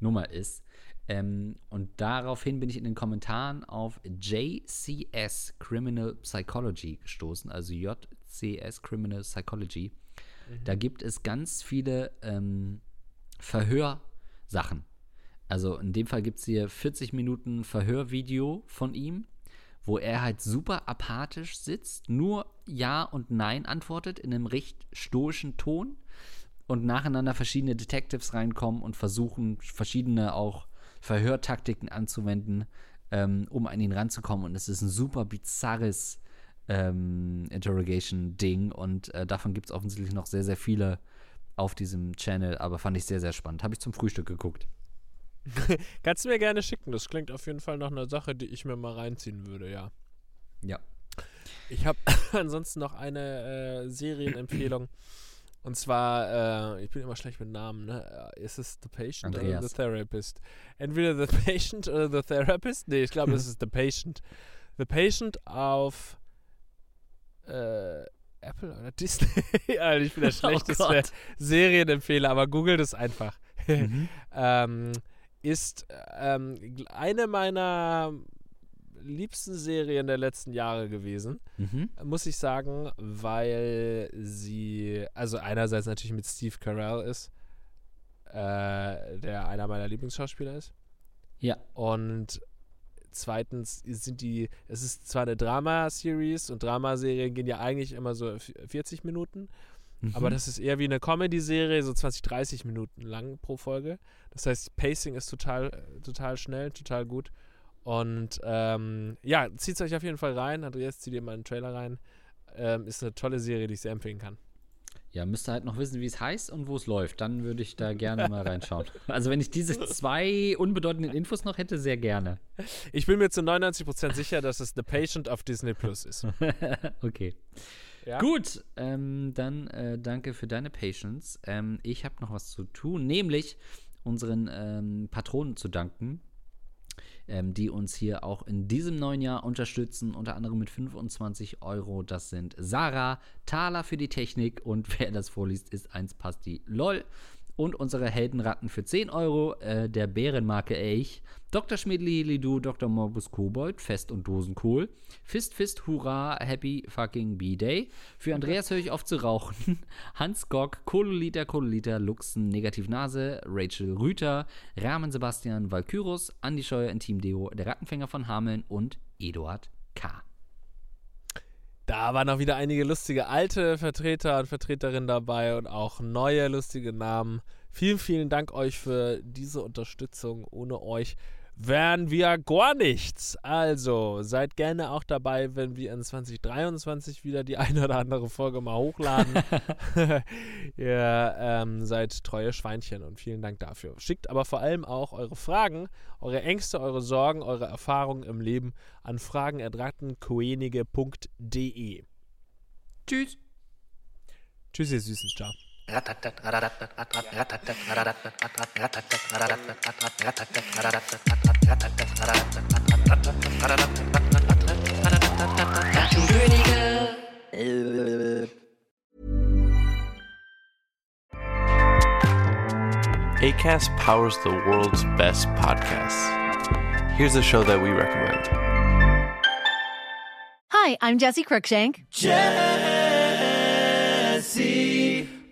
Nummer ist. Ähm, und daraufhin bin ich in den Kommentaren auf JCS Criminal Psychology gestoßen, also JCS Criminal Psychology. Da gibt es ganz viele ähm, Verhörsachen. Also in dem Fall gibt es hier 40 Minuten Verhörvideo von ihm, wo er halt super apathisch sitzt, nur Ja und Nein antwortet in einem recht stoischen Ton und nacheinander verschiedene Detectives reinkommen und versuchen, verschiedene auch Verhörtaktiken anzuwenden, ähm, um an ihn ranzukommen. Und es ist ein super bizarres ähm, Interrogation-Ding und äh, davon gibt es offensichtlich noch sehr, sehr viele auf diesem Channel, aber fand ich sehr, sehr spannend. Habe ich zum Frühstück geguckt. Kannst du mir gerne schicken. Das klingt auf jeden Fall nach einer Sache, die ich mir mal reinziehen würde, ja. Ja. Ich habe ansonsten noch eine äh, Serienempfehlung. Und zwar, äh, ich bin immer schlecht mit Namen, ne? Äh, Ist es The Patient oder Andreas. The Therapist? Entweder The Patient oder The Therapist? Nee, ich glaube, es ist The Patient. The Patient auf äh, Apple oder Disney. Alter, ich bin der Oh schlechteste Gott. Serienempfehler, aber google das einfach. Mhm. ähm, ist ähm, eine meiner liebsten Serien der letzten Jahre gewesen Mhm. muss ich sagen, weil sie, also einerseits natürlich mit Steve Carell ist, äh, der einer meiner Lieblingsschauspieler ist. Ja. Und zweitens sind die, es ist zwar eine Drama-Series und Dramaserien gehen ja eigentlich immer so v- 40 Minuten, Mhm. aber das ist eher wie eine Comedy-Serie, so 20, 30 Minuten lang pro Folge. Das heißt, Pacing ist total, total schnell, total gut. Und ähm, ja, zieht euch auf jeden Fall rein. Andreas, zieh dir mal einen Trailer rein. Ähm, ist eine tolle Serie, die ich sehr empfehlen kann. Ja, müsste halt noch wissen, wie es heißt und wo es läuft. Dann würde ich da gerne mal reinschauen. Also, wenn ich diese zwei unbedeutenden Infos noch hätte, sehr gerne. Ich bin mir zu 99% sicher, dass es The Patient auf Disney Plus ist. okay. Ja? Gut, ähm, dann äh, danke für deine Patience. Ähm, ich habe noch was zu tun, nämlich unseren ähm, Patronen zu danken, ähm, die uns hier auch in diesem neuen Jahr unterstützen, unter anderem mit 25 Euro. Das sind Sarah, Thaler für die Technik und wer das vorliest, ist 1 Pasti LOL. Und unsere Heldenratten für 10 Euro, äh, der Bärenmarke Elch, Dr. Schmidli, Lidu, Dr. Morbus Kobold, Fest und Dosenkohl, Fist, Fist, Hurra, Happy fucking B-Day. Für Andreas höre ich auf zu rauchen. Hans Gock, Kololiter, Kololiter, Luxen, Negativ Nase, Rachel Rüter, Rahmen Sebastian, Valkyrus, Andi Scheuer in Team Deo, der Rattenfänger von Hameln und Eduard K. Da waren auch wieder einige lustige alte Vertreter und Vertreterinnen dabei und auch neue lustige Namen. Vielen, vielen Dank euch für diese Unterstützung. Ohne euch wären wir gar nichts. Also seid gerne auch dabei, wenn wir in 2023 wieder die eine oder andere Folge mal hochladen. Ihr ähm, seid treue Schweinchen und vielen Dank dafür. Schickt aber vor allem auch eure Fragen, eure Ängste, eure Sorgen, eure Erfahrungen im Leben an fragen.rattenkoenige.de. Tschüss. Tschüss, ihr Süßen. Ciao. ACAST powers the world's best podcasts. Here's a show that we recommend. Hi, I'm Jesse Cruikshank. Jesse